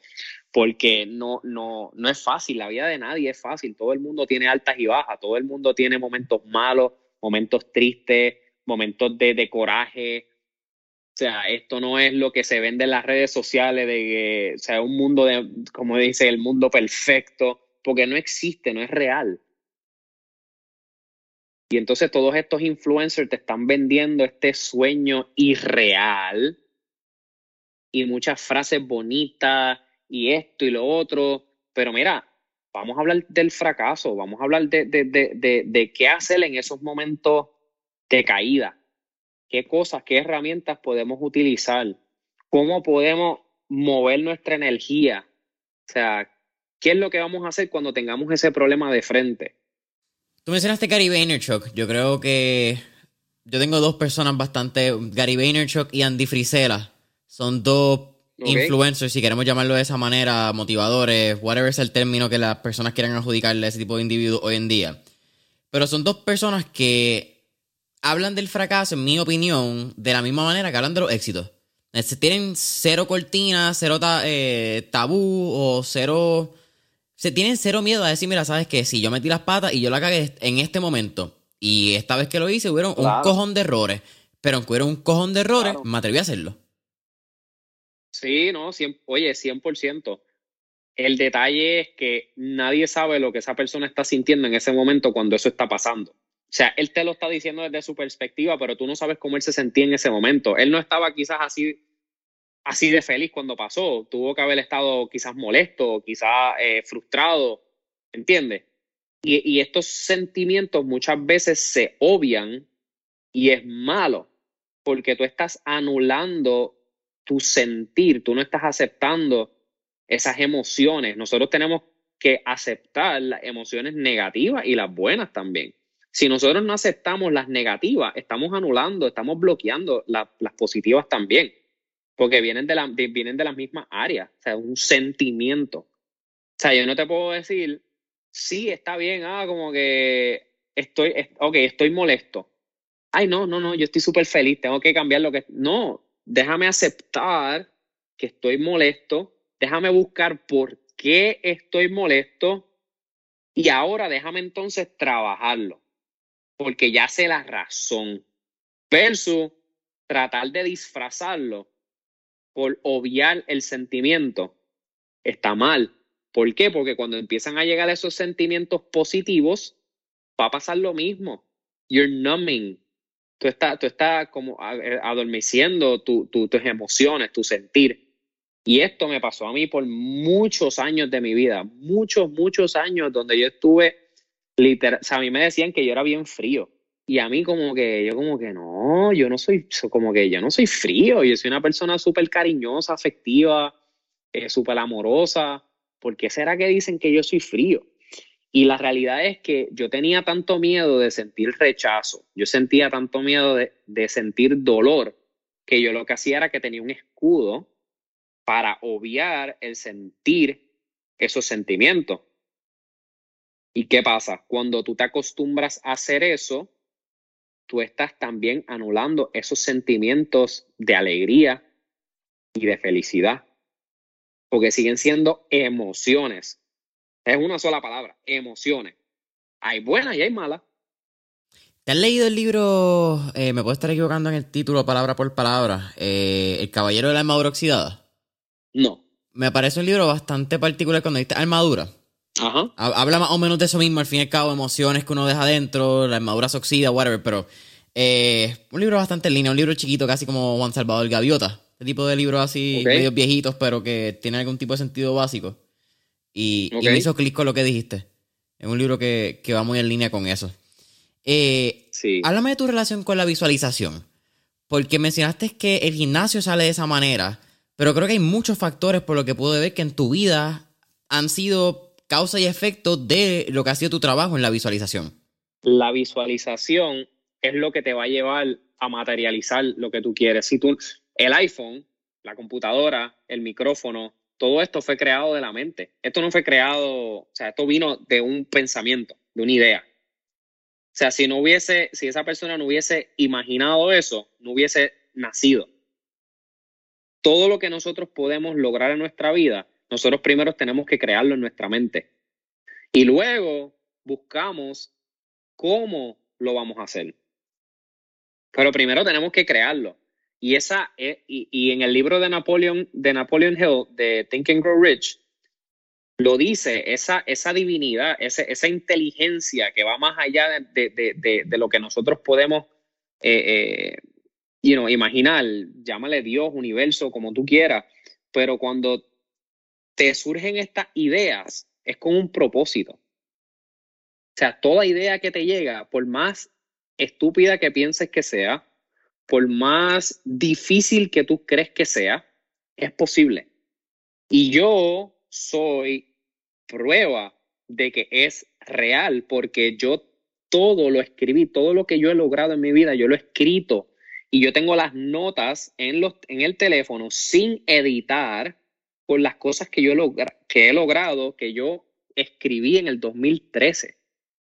Porque no, no, no es fácil, la vida de nadie es fácil. Todo el mundo tiene altas y bajas, todo el mundo tiene momentos malos, momentos tristes, momentos de, de coraje, o sea, esto no es lo que se vende en las redes sociales de que, o sea, un mundo de, como dice, el mundo perfecto, porque no existe, no es real. Y entonces todos estos influencers te están vendiendo este sueño irreal y muchas frases bonitas y esto y lo otro. Pero mira, vamos a hablar del fracaso, vamos a hablar de, de, de, de qué hacer en esos momentos de caída. ¿Qué cosas, qué herramientas podemos utilizar? ¿Cómo podemos mover nuestra energía? O sea, ¿qué es lo que vamos a hacer cuando tengamos ese problema de frente? Tú mencionaste Gary Vaynerchuk. Yo creo que yo tengo dos personas bastante. Gary Vaynerchuk y Andy Frisella. Son dos influencers, si queremos llamarlo de esa manera, motivadores, whatever es el término que las personas quieran adjudicarle a ese tipo de individuos hoy en día. Pero son dos personas que hablan del fracaso, en mi opinión, de la misma manera que hablan de los éxitos. Tienen cero cortinas, cero eh, tabú o cero se tienen cero miedo a decir, mira, sabes que si yo metí las patas y yo la cagué en este momento, y esta vez que lo hice, hubieron un cojón de errores, pero aunque hubiera un cojón de errores, me atreví a hacerlo. Sí, no, oye, 100%. El detalle es que nadie sabe lo que esa persona está sintiendo en ese momento cuando eso está pasando. O sea, él te lo está diciendo desde su perspectiva, pero tú no sabes cómo él se sentía en ese momento. Él no estaba quizás así así de feliz cuando pasó. Tuvo que haber estado quizás molesto, quizás eh, frustrado, ¿entiendes? Y, y, estos sentimientos muchas veces se obvian y es malo porque tú estás anulando tu sentir, tú no estás aceptando esas emociones. Nosotros tenemos que aceptar las emociones negativas y las buenas también. Si nosotros no aceptamos las negativas, estamos anulando, estamos bloqueando las positivas también porque vienen de, la, vienen de las mismas áreas, o sea, un sentimiento. O sea, yo no te puedo decir, sí, está bien, ah, como que estoy, estoy molesto. Ay, no, no, no, yo estoy súper feliz, tengo que cambiar lo que... No, déjame aceptar que estoy molesto, déjame buscar por qué estoy molesto y ahora déjame entonces trabajarlo, porque ya sé la razón, versus tratar de disfrazarlo por obviar el sentimiento está mal. ¿Por qué? Porque cuando empiezan a llegar esos sentimientos positivos, va a pasar lo mismo. You're numbing. Tú estás, tú estás como eh, adormeciendo tus emociones, tu sentir. Y esto me pasó a mí por muchos años de mi vida, muchos, muchos años donde yo estuve, literal, o sea, a mí me decían que yo era bien frío. Y a mí como que, yo como que no, yo no soy, como que yo no soy frío, yo soy una persona súper cariñosa, afectiva, eh, súper amorosa. ¿Por qué será que dicen que yo soy frío? Y la realidad es que yo tenía tanto miedo de sentir rechazo, yo sentía tanto miedo de, de sentir dolor, que yo lo que hacía era que tenía un escudo para obviar el sentir esos sentimientos. ¿Y qué pasa? Cuando tú te acostumbras a hacer eso, tú estás también anulando esos sentimientos de alegría y de felicidad. Porque siguen siendo emociones. Es una sola palabra, emociones. Hay buenas y hay malas. ¿Te has leído el libro, eh, me puedo estar equivocando en el título palabra por palabra, eh, El Caballero de la Armadura Oxidada? No. Me parece un libro bastante particular cuando dice armadura. Ajá. Habla más o menos de eso mismo, al fin y al cabo, emociones que uno deja adentro, la armadura se oxida, whatever, pero eh, un libro bastante en línea, un libro chiquito, casi como Juan Salvador Gaviota. Este tipo de libros así, medio viejitos, pero que tiene algún tipo de sentido básico. Y, me hizo clic con lo que dijiste. Es un libro que, va muy en línea con eso. Eh, sí. Háblame de tu relación con la visualización. Porque mencionaste que el gimnasio sale de esa manera, pero creo que hay muchos factores por lo que puedo ver que en tu vida han sido causa y efecto de lo que ha sido tu trabajo en la visualización. La visualización es lo que te va a llevar a materializar lo que tú quieres. Si tú, el iPhone, la computadora, el micrófono, todo esto fue creado de la mente. Esto no fue creado, o sea, esto vino de un pensamiento, de una idea. O sea, si no hubiese, si esa persona no hubiese imaginado eso, no hubiese nacido. Todo lo que nosotros podemos lograr en nuestra vida, nosotros primero tenemos que crearlo en nuestra mente. Y luego buscamos cómo lo vamos a hacer. Pero primero tenemos que crearlo. Y, esa, eh, y, en el libro de Napoleon, de Napoleon Hill, de Think and Grow Rich, lo dice, esa, esa divinidad, esa, esa inteligencia que va más allá de, lo que nosotros podemos eh, eh imaginar, llámale Dios, universo, como tú quieras, pero cuando te surgen estas ideas, es con un propósito. O sea, toda idea que te llega, por más estúpida que pienses que sea, por más difícil que tú crees que sea, es posible. Y yo soy prueba de que es real porque yo todo lo escribí, todo lo que yo he logrado en mi vida, yo lo he escrito y yo tengo las notas en, los, en el teléfono sin editar por las cosas que yo que he logrado, que yo escribí en el 2013.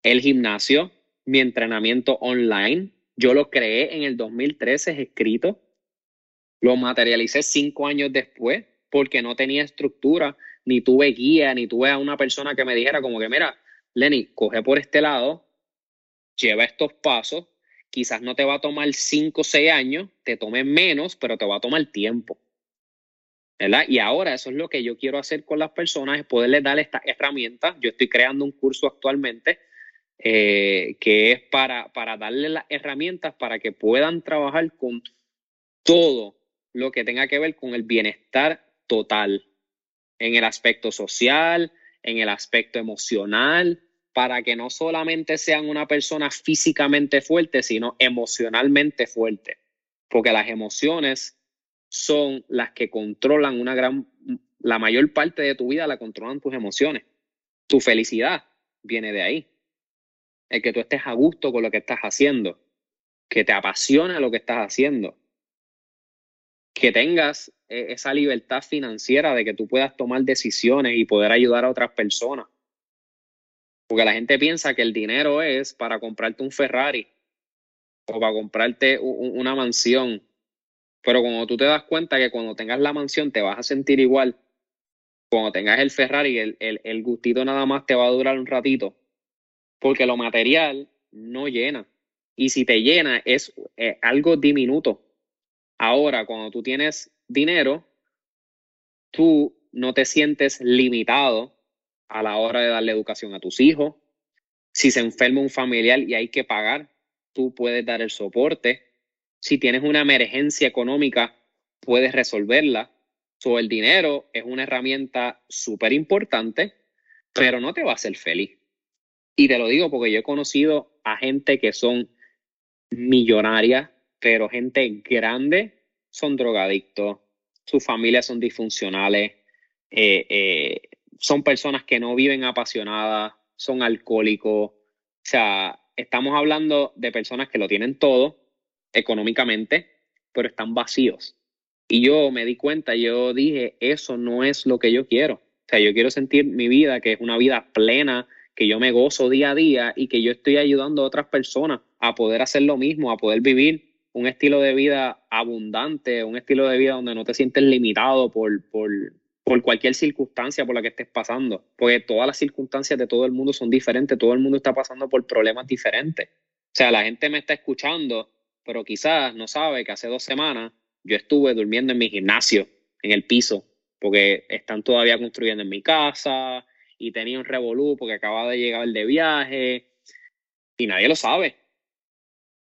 El gimnasio, mi entrenamiento online. Yo lo creé en el 2013, es escrito. Lo materialicé cinco años después porque no tenía estructura, ni tuve guía, ni tuve a una persona que me dijera como que, mira, Lenny, coge por este lado, lleva estos pasos, quizás no te va a tomar cinco o seis años, te tome menos, pero te va a tomar tiempo. ¿verdad? Y ahora eso es lo que yo quiero hacer con las personas, es poderles dar estas herramientas. Yo estoy creando un curso actualmente eh, que es para, para darle las herramientas para que puedan trabajar con todo lo que tenga que ver con el bienestar total, en el aspecto social, en el aspecto emocional, para que no solamente sean una persona físicamente fuerte, sino emocionalmente fuerte, porque las emociones son las que controlan una gran, la mayor parte de tu vida la controlan tus emociones. Tu felicidad viene de ahí el que tú estés a gusto con lo que estás haciendo, que te apasione lo que estás haciendo, que tengas eh, esa libertad financiera de que tú puedas tomar decisiones y poder ayudar a otras personas. Porque la gente piensa que el dinero es para comprarte un Ferrari o para comprarte una mansión. Pero cuando tú te das cuenta que cuando tengas la mansión te vas a sentir igual, cuando tengas el Ferrari, el, el, el gustito nada más te va a durar un ratito porque lo material no llena. Y si te llena es eh, algo diminuto. Ahora, cuando tú tienes dinero, tú no te sientes limitado a la hora de darle educación a tus hijos. Si se enferma un familiar y hay que pagar, tú puedes dar el soporte. Si tienes una emergencia económica, puedes resolverla. So, el dinero es una herramienta súper importante, pero no te va a hacer feliz. Y te lo digo porque yo he conocido a gente que son millonarias, pero gente grande son drogadictos, sus familias son disfuncionales, eh, eh, son personas que no viven apasionadas, son alcohólicos. O sea, estamos hablando de personas que lo tienen todo económicamente, pero están vacíos. Y yo me di cuenta, yo dije, eso no es lo que yo quiero. O sea, yo quiero sentir mi vida, que es una vida plena, que yo me gozo día a día y que yo estoy ayudando a otras personas a poder hacer lo mismo, a poder vivir un estilo de vida abundante, un estilo de vida donde no te sientes limitado por, por, por cualquier circunstancia por la que estés pasando, porque todas las circunstancias de todo el mundo son diferentes, todo el mundo está pasando por problemas diferentes. O sea, la gente me está escuchando, pero quizás no sabe que hace dos semanas yo estuve durmiendo en mi gimnasio, en el piso, porque están todavía construyendo en mi casa y tenía un revolú porque acababa de llegar de viaje y nadie lo sabe,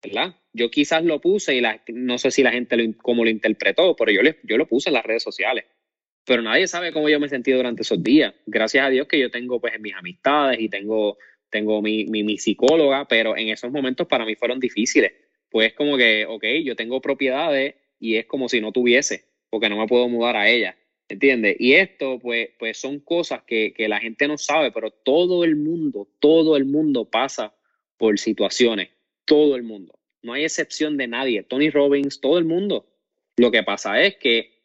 ¿verdad? Yo quizás lo puse y la, no sé si la gente lo, cómo lo interpretó, pero yo, yo lo puse en las redes sociales. Pero nadie sabe cómo yo me sentí durante esos días. Gracias a Dios que yo tengo pues mis amistades y tengo, tengo mi, mi, psicóloga, pero en esos momentos para mí fueron difíciles. Pues como que, ok, yo tengo propiedades y es como si no tuviese, porque no me puedo mudar a ella. ¿Entiendes? Y esto, pues, pues son cosas que, que, la gente no sabe, pero todo el mundo, todo el mundo pasa por situaciones. Todo el mundo. No hay excepción de nadie. Tony Robbins, todo el mundo. Lo que pasa es que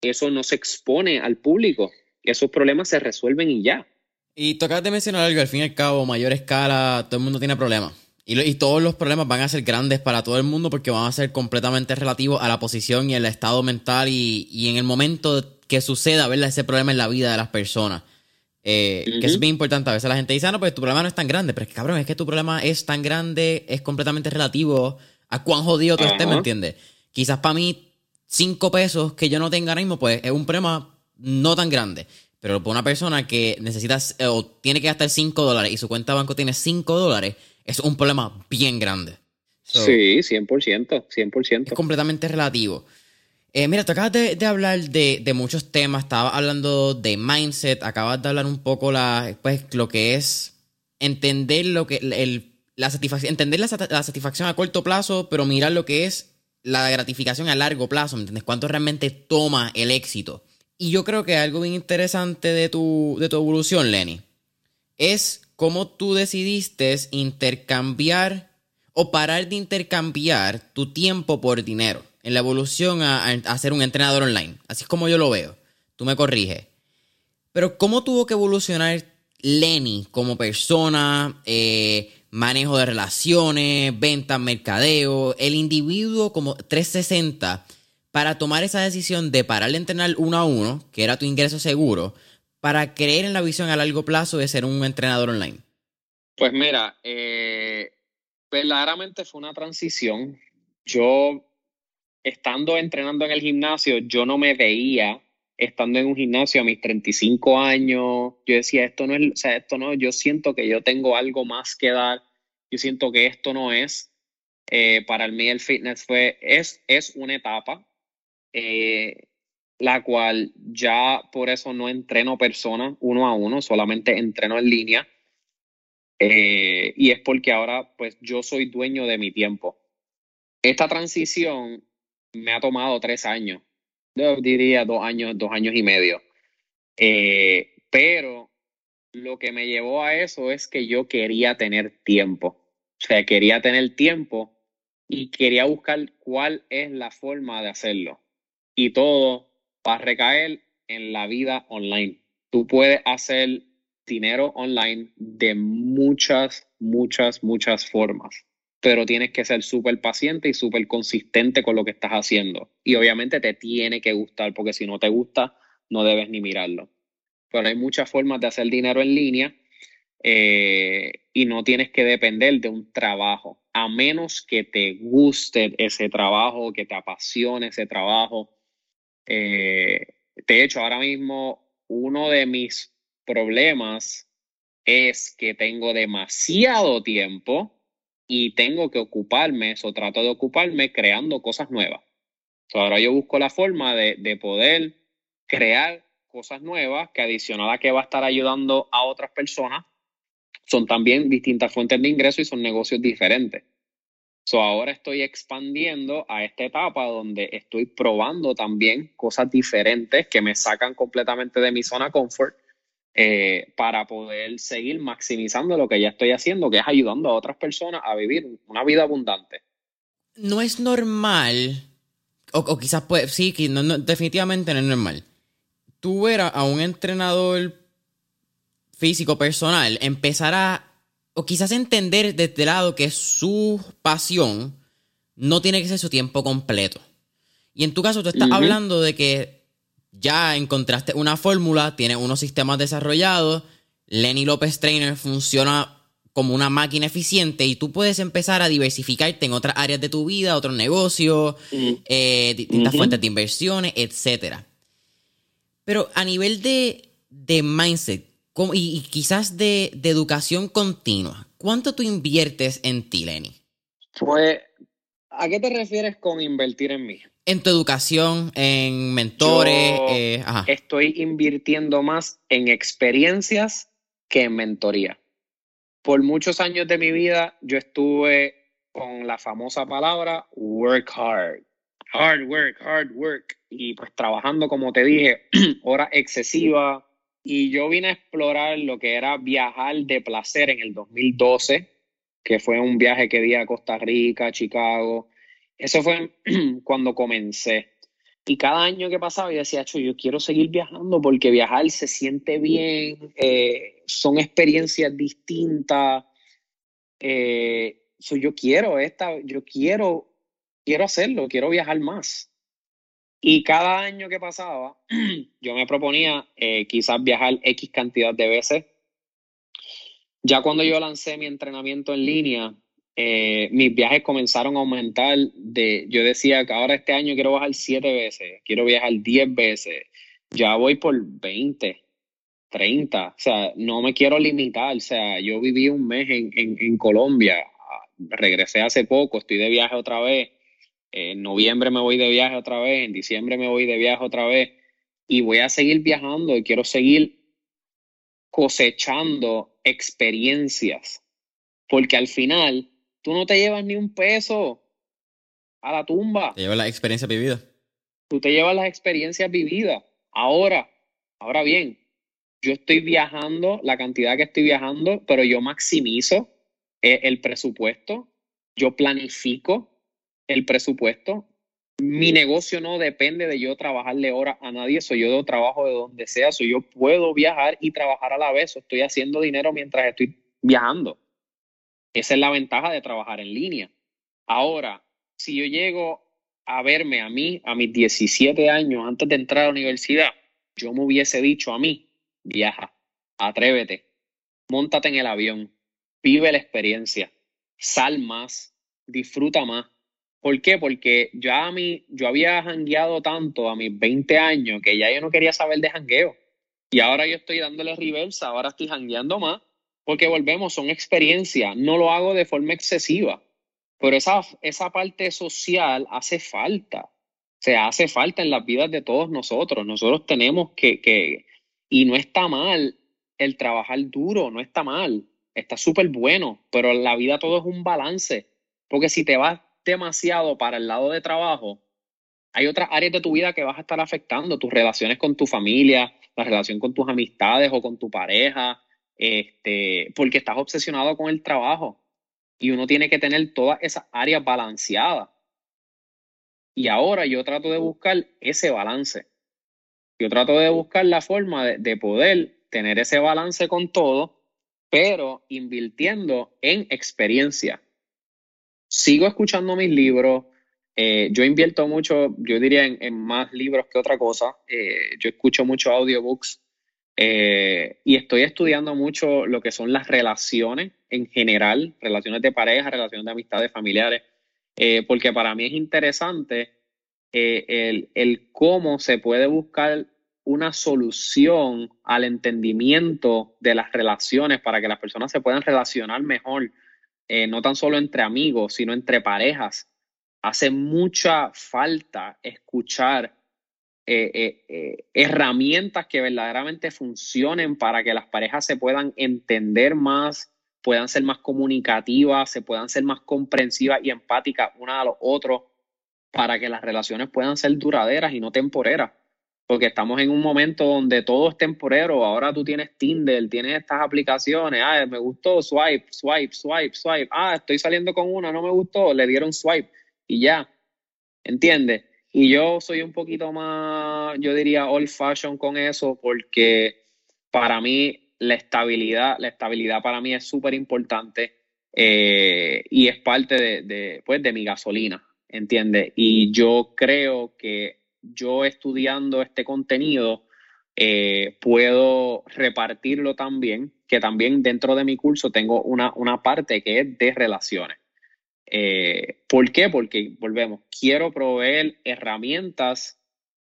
eso no se expone al público. Esos problemas se resuelven y ya. Y tocas de mencionar algo, al fin y al cabo, mayor escala, todo el mundo tiene problemas. Y, todos los problemas van a ser grandes para todo el mundo porque van a ser completamente relativos a la posición y el estado mental y, en el momento que suceda, ¿verdad? Ese problema en la vida de las personas. Eh, que es bien importante. A veces la gente dice, ah, no, pues tu problema no es tan grande. Pero es que, cabrón, es que tu problema es tan grande, es completamente relativo a cuán jodido tú estés, ¿me entiendes? Quizás para mí, cinco pesos que yo no tenga ahora mismo, pues es un problema no tan grande. Pero para una persona que necesita o tiene que gastar cinco dólares y su cuenta de banco tiene cinco dólares, es un problema bien grande. sí, 100%, 100%. Es completamente relativo. Eh, mira, tú acabas de, hablar de, muchos temas, estabas hablando de mindset, acabas de hablar un poco la, pues, lo que es entender lo que el, la satisfacción, entender la, satisfacción a corto plazo, pero mirar lo que es la gratificación a largo plazo, ¿me entiendes? ¿Cuánto realmente toma el éxito? Y yo creo que algo bien interesante de tu, de tu evolución, Lenny, es cómo tú decidiste intercambiar o parar de intercambiar tu tiempo por dinero en la evolución a, ser un entrenador online. Así es como yo lo veo. Tú me corriges. Pero ¿cómo tuvo que evolucionar Lenny como persona, eh, manejo de relaciones, ventas, mercadeo, el individuo como 360 para tomar esa decisión de parar de entrenar uno a uno, que era tu ingreso seguro, para creer en la visión a largo plazo de ser un entrenador online? Pues mira, eh, verdaderamente fue una transición. Yo, estando entrenando en el gimnasio, yo no me veía estando en un gimnasio a mis 35 años. Yo decía, esto no es, o sea, esto no, yo siento que yo tengo algo más que dar. Yo siento que esto no es. Eh, para mí el fitness fue, es, es una etapa. Eh, la cual ya por eso no entreno personas uno a uno, solamente entreno en línea. Eh, y es porque ahora pues yo soy dueño de mi tiempo. Esta transición me ha tomado tres años, yo diría dos años, dos años y medio. Eh, pero lo que me llevó a eso es que yo quería tener tiempo. O sea, quería tener tiempo y quería buscar cuál es la forma de hacerlo. Y todo va a recaer en la vida online. Tú puedes hacer dinero online de muchas, muchas, muchas formas, pero tienes que ser súper paciente y súper consistente con lo que estás haciendo. Y obviamente te tiene que gustar, porque si no te gusta, no debes ni mirarlo. Pero hay muchas formas de hacer dinero en línea eh, y no tienes que depender de un trabajo, a menos que te guste ese trabajo, que te apasione ese trabajo eh, de hecho, ahora mismo uno de mis problemas es que tengo demasiado tiempo y tengo que ocuparme, o trato de ocuparme creando cosas nuevas. ahora yo busco la forma de, de poder crear cosas nuevas que adicional a que va a estar ayudando a otras personas, son también distintas fuentes de ingreso y son negocios diferentes. So ahora estoy expandiendo a esta etapa donde estoy probando también cosas diferentes que me sacan completamente de mi zona confort eh, para poder seguir maximizando lo que ya estoy haciendo, que es ayudando a otras personas a vivir una vida abundante. No es normal o, quizás puede, sí, no, definitivamente no es normal. Tú ver a un entrenador físico personal empezar a, o quizás entender desde este lado que su pasión no tiene que ser su tiempo completo. Y en tu caso tú estás hablando de que ya encontraste una fórmula, tienes unos sistemas desarrollados, Lenny López Trainer funciona como una máquina eficiente y tú puedes empezar a diversificarte en otras áreas de tu vida, otros negocios, eh, distintas fuentes de inversiones, etc. Pero a nivel de, mindset y, quizás de, educación continua, ¿cuánto tú inviertes en ti, Lenny? Pues, ¿a qué te refieres con invertir en mí? En tu educación, en mentores. Eh, estoy invirtiendo más en experiencias que en mentoría por muchos años de mi vida yo estuve con la famosa palabra work hard. Hard work, hard work. Y pues trabajando, como te dije, hora excesiva. Y yo vine a explorar lo que era viajar de placer en el 2012, que fue un viaje que di a Costa Rica, Chicago. Eso fue cuando comencé. Y cada año que pasaba yo decía, yo quiero seguir viajando porque viajar se siente bien, eh, son experiencias distintas. Eh, yo quiero esta, yo quiero, quiero hacerlo, quiero viajar más. Y cada año que pasaba, yo me proponía eh, quizás viajar X cantidad de veces. Ya cuando yo lancé mi entrenamiento en línea, eh, mis viajes comenzaron a aumentar. De, yo decía que ahora este año quiero bajar siete veces, quiero viajar diez veces, ya voy por 20, 30. O sea, no me quiero limitar. O sea, yo viví un mes en, en, Colombia, regresé hace poco, estoy de viaje otra vez. En noviembre me voy de viaje otra vez, en diciembre me voy de viaje otra vez y voy a seguir viajando y quiero seguir cosechando experiencias, porque al final Tú no te llevas ni un peso a la tumba. Te llevas las experiencias vividas. Tú te llevas las experiencias vividas. Ahora, ahora bien, yo estoy viajando, la cantidad que estoy viajando, pero yo maximizo eh, el presupuesto, yo planifico el presupuesto. Mi negocio no depende de yo trabajarle horas a nadie, soy yo de trabajo de donde sea, soy yo puedo viajar y trabajar a la vez, estoy haciendo dinero mientras estoy viajando. Esa es la ventaja de trabajar en línea. Ahora, si yo llego a verme a mí, a mis 17 años, antes de entrar a la universidad, yo me hubiese dicho a mí, viaja, atrévete, montate en el avión, vive la experiencia, sal más, disfruta más. ¿Por qué? Porque ya a mí, yo había jangueado tanto a mis 20 años que ya yo no quería saber de jangueo. Y ahora yo estoy dándole reversa, ahora estoy jangueando más porque volvemos, son experiencias, no lo hago de forma excesiva, pero esa, esa parte social hace falta, o sea, hace falta en las vidas de todos nosotros. Nosotros tenemos que, que y no está mal el trabajar duro, no está mal, está súper bueno, pero en la vida todo es un balance, porque si te vas demasiado para el lado de trabajo, hay otras áreas de tu vida que vas a estar afectando, tus relaciones con tu familia, la relación con tus amistades o con tu pareja, este, porque estás obsesionado con el trabajo y uno tiene que tener todas esas áreas balanceadas. Y ahora yo trato de buscar ese balance. Yo trato de buscar la forma de, poder tener ese balance con todo, pero invirtiendo en experiencia. Sigo escuchando mis libros. Eh, yo invierto mucho, yo diría, en, más libros que otra cosa. Eh, yo escucho mucho audiobooks eh, y estoy estudiando mucho lo que son las relaciones en general, relaciones de pareja, relaciones de amistades familiares, eh, porque para mí es interesante eh, el, el, cómo se puede buscar una solución al entendimiento de las relaciones para que las personas se puedan relacionar mejor, no tan solo entre amigos, sino entre parejas. Hace mucha falta escuchar eh, eh, eh, herramientas que verdaderamente funcionen para que las parejas se puedan entender más, puedan ser más comunicativas, se puedan ser más comprensivas y empáticas una a los otros, para que las relaciones puedan ser duraderas y no temporeras. Porque estamos en un momento donde todo es temporero. Ahora tú tienes Tinder, tienes estas aplicaciones. Ah, me gustó, swipe, swipe, swipe, swipe. Ah, estoy saliendo con una, no me gustó, le dieron swipe y ya. ¿Entiendes? Y yo soy un poquito más, yo diría old fashion con eso, porque para mí la estabilidad, la estabilidad para mí es súper importante eh, y es parte de, pues, de mi gasolina, ¿entiendes? Y yo creo que yo estudiando este contenido eh, puedo repartirlo también, que también dentro de mi curso tengo una, una parte que es de relaciones. Eh, ¿Por qué? Porque, volvemos, quiero proveer herramientas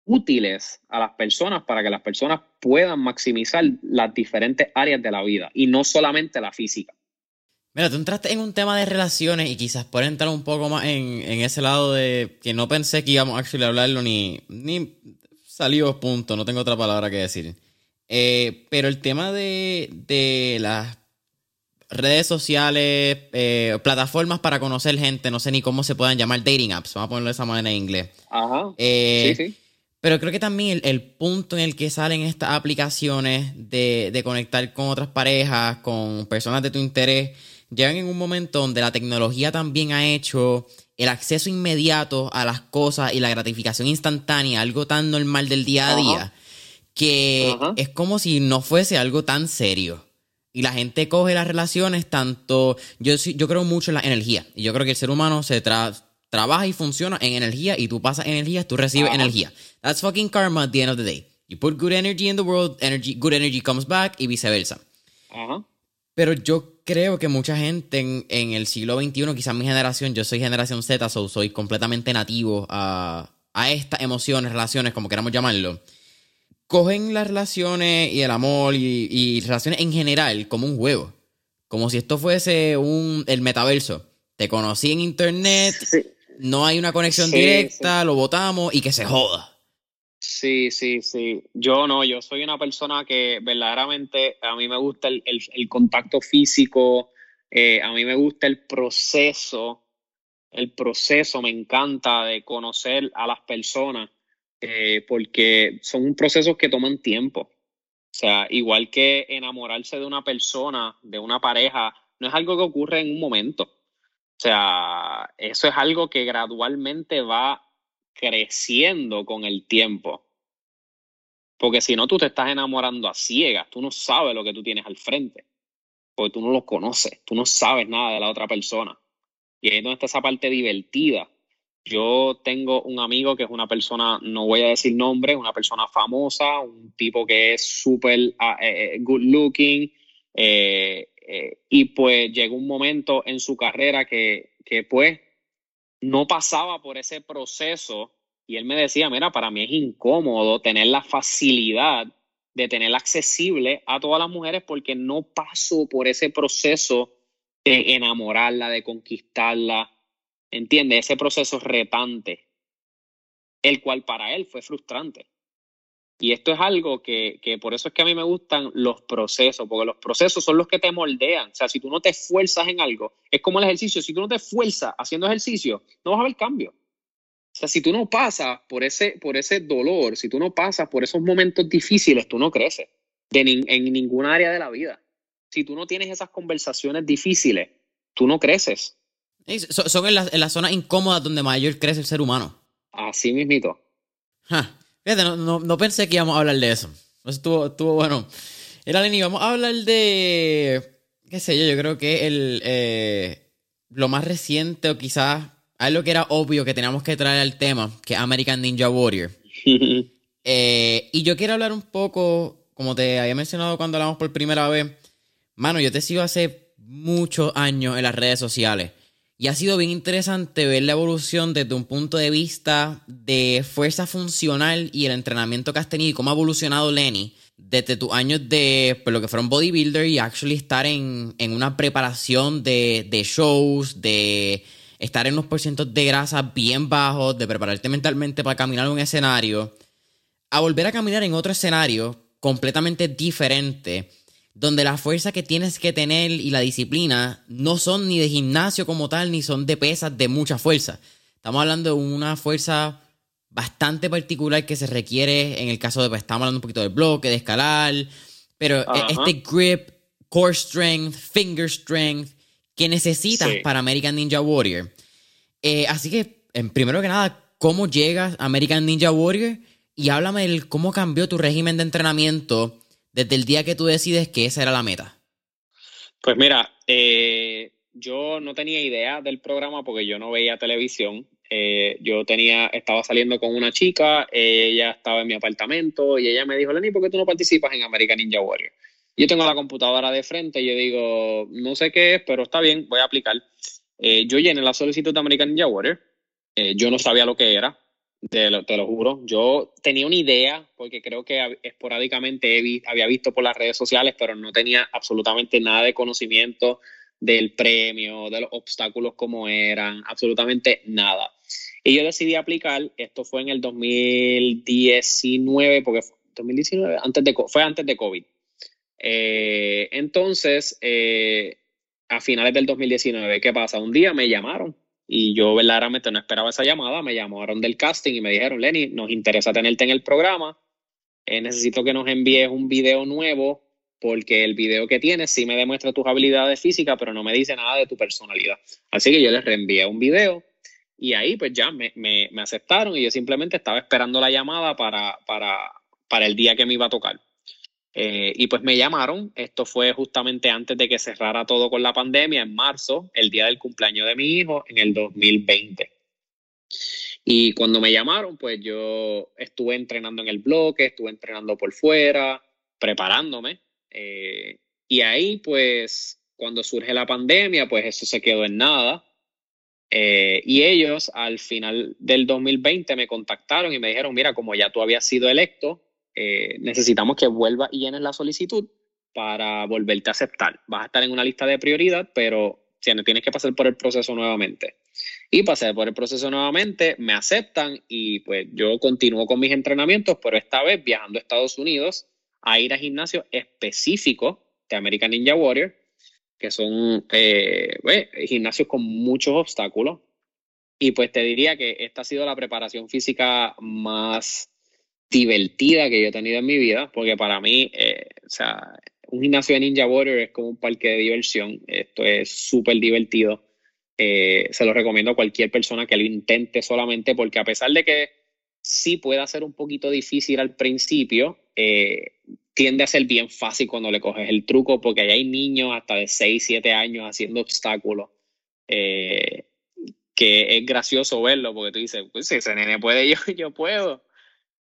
útiles a las personas para que las personas puedan maximizar las diferentes áreas de la vida y no solamente la física. Mira, tú entraste en un tema de relaciones y quizás por entrar un poco más en, ese lado de que no pensé que íbamos a hablarlo ni, ni salió punto, no tengo otra palabra que decir. Eh, pero el tema de, de las redes sociales, eh, plataformas para conocer gente, no sé ni cómo se puedan llamar, dating apps, vamos a ponerlo de esa manera en inglés. Ajá. Eh, sí, sí. Pero creo que también el, punto en el que salen estas aplicaciones de, de, conectar con otras parejas, con personas de tu interés, llegan en un momento donde la tecnología también ha hecho el acceso inmediato a las cosas y la gratificación instantánea, algo tan normal del día a día, que es como si no fuese algo tan serio. Y la gente coge las relaciones tanto. Yo, yo creo mucho en la energía. Y yo creo que el ser humano se trabaja y funciona en energía. Y tú pasas energía, tú recibes energía. That's fucking karma at the end of the day. You put good energy in the world, energy, good energy comes back y viceversa. Pero yo creo que mucha gente en, en, el siglo XXI, quizás mi generación, yo soy generación Z, so soy completamente nativo a, a estas emociones, relaciones, como queramos llamarlo cogen las relaciones y el amor y, relaciones en general como un juego. Como si esto fuese un, el metaverso. Te conocí en internet, no hay una conexión directa, lo votamos y que se joda. Sí, sí, sí. Yo no, yo soy una persona que verdaderamente a mí me gusta el, contacto físico, eh, a mí me gusta el proceso, el proceso me encanta de conocer a las personas. Eh, porque son procesos que toman tiempo. O sea, igual que enamorarse de una persona, de una pareja, no es algo que ocurre en un momento. O sea, eso es algo que gradualmente va creciendo con el tiempo. Porque si no, tú te estás enamorando a ciegas, tú no sabes lo que tú tienes al frente, porque tú no lo conoces, tú no sabes nada de la otra persona. Y ahí es donde está esa parte divertida yo tengo un amigo que es una persona, no voy a decir nombre, una persona famosa, un tipo que es súper eh, good looking, eh, y pues llegó un momento en su carrera que, que pues no pasaba por ese proceso y él me decía, mira, para mí es incómodo tener la facilidad de tener accesible a todas las mujeres porque no paso por ese proceso de enamorarla, de conquistarla entiende ese proceso retante, el cual para él fue frustrante. Y esto es algo que, que, por eso es que a mí me gustan los procesos, porque los procesos son los que te moldean. O sea, si tú no te esfuerzas en algo, es como el ejercicio, si tú no te esfuerzas haciendo ejercicio, no vas a ver cambio. O sea, si tú no pasas por ese, por ese dolor, si tú no pasas por esos momentos difíciles, tú no creces de en ninguna área de la vida. Si tú no tienes esas conversaciones difíciles, tú no creces. Son en, las la zonas incómodas donde mayor crece el ser humano. Así mismito. Fíjate, no, no, pensé que íbamos a hablar de eso. Eso estuvo, estuvo bueno. Era Lenny, vamos a hablar de. qué sé yo, yo creo que el. Eh, lo más reciente, o quizás algo que era obvio que teníamos que traer al tema, que es American Ninja Warrior. Eh, y yo quiero hablar un poco, como te había mencionado cuando hablamos por primera vez. Mano, yo te sigo hace muchos años en las redes sociales. Y ha sido bien interesante ver la evolución desde un punto de vista de fuerza funcional y el entrenamiento que has tenido y cómo ha evolucionado Lenny desde tus años de pues, lo que fueron bodybuilder y actually estar en, una preparación de, de, shows, de estar en unos porcientos de grasa bien bajos, de prepararte mentalmente para caminar en un escenario, a volver a caminar en otro escenario completamente diferente donde la fuerza que tienes que tener y la disciplina no son ni de gimnasio como tal, ni son de pesas de mucha fuerza. Estamos hablando de una fuerza bastante particular que se requiere en el caso de, pues, estamos hablando un poquito de bloque, de escalar, pero e, este grip, core strength, finger strength que necesitas para American Ninja Warrior. Eh, así que, en primero que nada, cómo llegas a American Ninja Warrior y háblame de cómo cambió tu régimen de entrenamiento desde el día que tú decides que esa era la meta. Pues mira, eh, yo no tenía idea del programa porque yo no veía televisión. Eh, yo tenía, estaba saliendo con una chica, ella estaba en mi apartamento y ella me dijo, Lenny, ¿por qué tú no participas en American Ninja Warrior? Yo tengo la computadora de frente y yo digo, no sé qué es, pero está bien, voy a aplicar. Eh, yo llené la solicitud de American Ninja Warrior. Yo no sabía lo que era, te lo, te lo, juro. Yo tenía una idea, porque creo que esporádicamente había visto por las redes sociales, pero no tenía absolutamente nada de conocimiento del premio, de los obstáculos como eran, absolutamente nada. Y yo decidí aplicar, esto fue en el 2019, porque fue, 2019, antes de, fue antes de COVID. Eh, entonces, eh, a finales del 2019, ¿qué pasa? Un día me llamaron y yo verdaderamente no esperaba esa llamada, me llamaron del casting y me dijeron, Lenny, nos interesa tenerte en el programa, eh, necesito que nos envíes un video nuevo porque el video que tienes sí me demuestra tus habilidades físicas, pero no me dice nada de tu personalidad. Así que yo les reenvié un video y ahí pues ya me, me, me aceptaron y yo simplemente estaba esperando la llamada para, para, para el día que me iba a tocar. Eh, y pues me llamaron, esto fue justamente antes de que cerrara todo con la pandemia, en marzo, el día del cumpleaños de mi hijo, en el 2020. Y cuando me llamaron, pues yo estuve entrenando en el bloque, estuve entrenando por fuera, preparándome. Eh, y ahí, pues, cuando surge la pandemia, pues eso se quedó en nada. Eh, y ellos al final del 2020 me contactaron y me dijeron, mira, como ya tú habías sido electo, eh, necesitamos que vuelvas y llenes la solicitud para volverte a aceptar. Vas a estar en una lista de prioridad, pero tienes que pasar por el proceso nuevamente. Y pasé por el proceso nuevamente, me aceptan y pues yo continúo con mis entrenamientos, pero esta vez viajando a Estados Unidos a ir a gimnasios específicos de American Ninja Warrior, que son eh, gimnasios con muchos obstáculos. Y pues te diría que esta ha sido la preparación física más divertida que yo he tenido en mi vida, porque para mí, eh, o sea, un gimnasio de Ninja Warrior es como un parque de diversión. Esto es súper divertido. Eh, se lo recomiendo a cualquier persona que lo intente solamente porque a pesar de que sí pueda ser un poquito difícil al principio, eh, tiende a ser bien fácil cuando le coges el truco porque hay niños hasta de 6, 7 años haciendo obstáculos. que es gracioso verlo porque tú dices, pues ese nene puede, yo, yo puedo.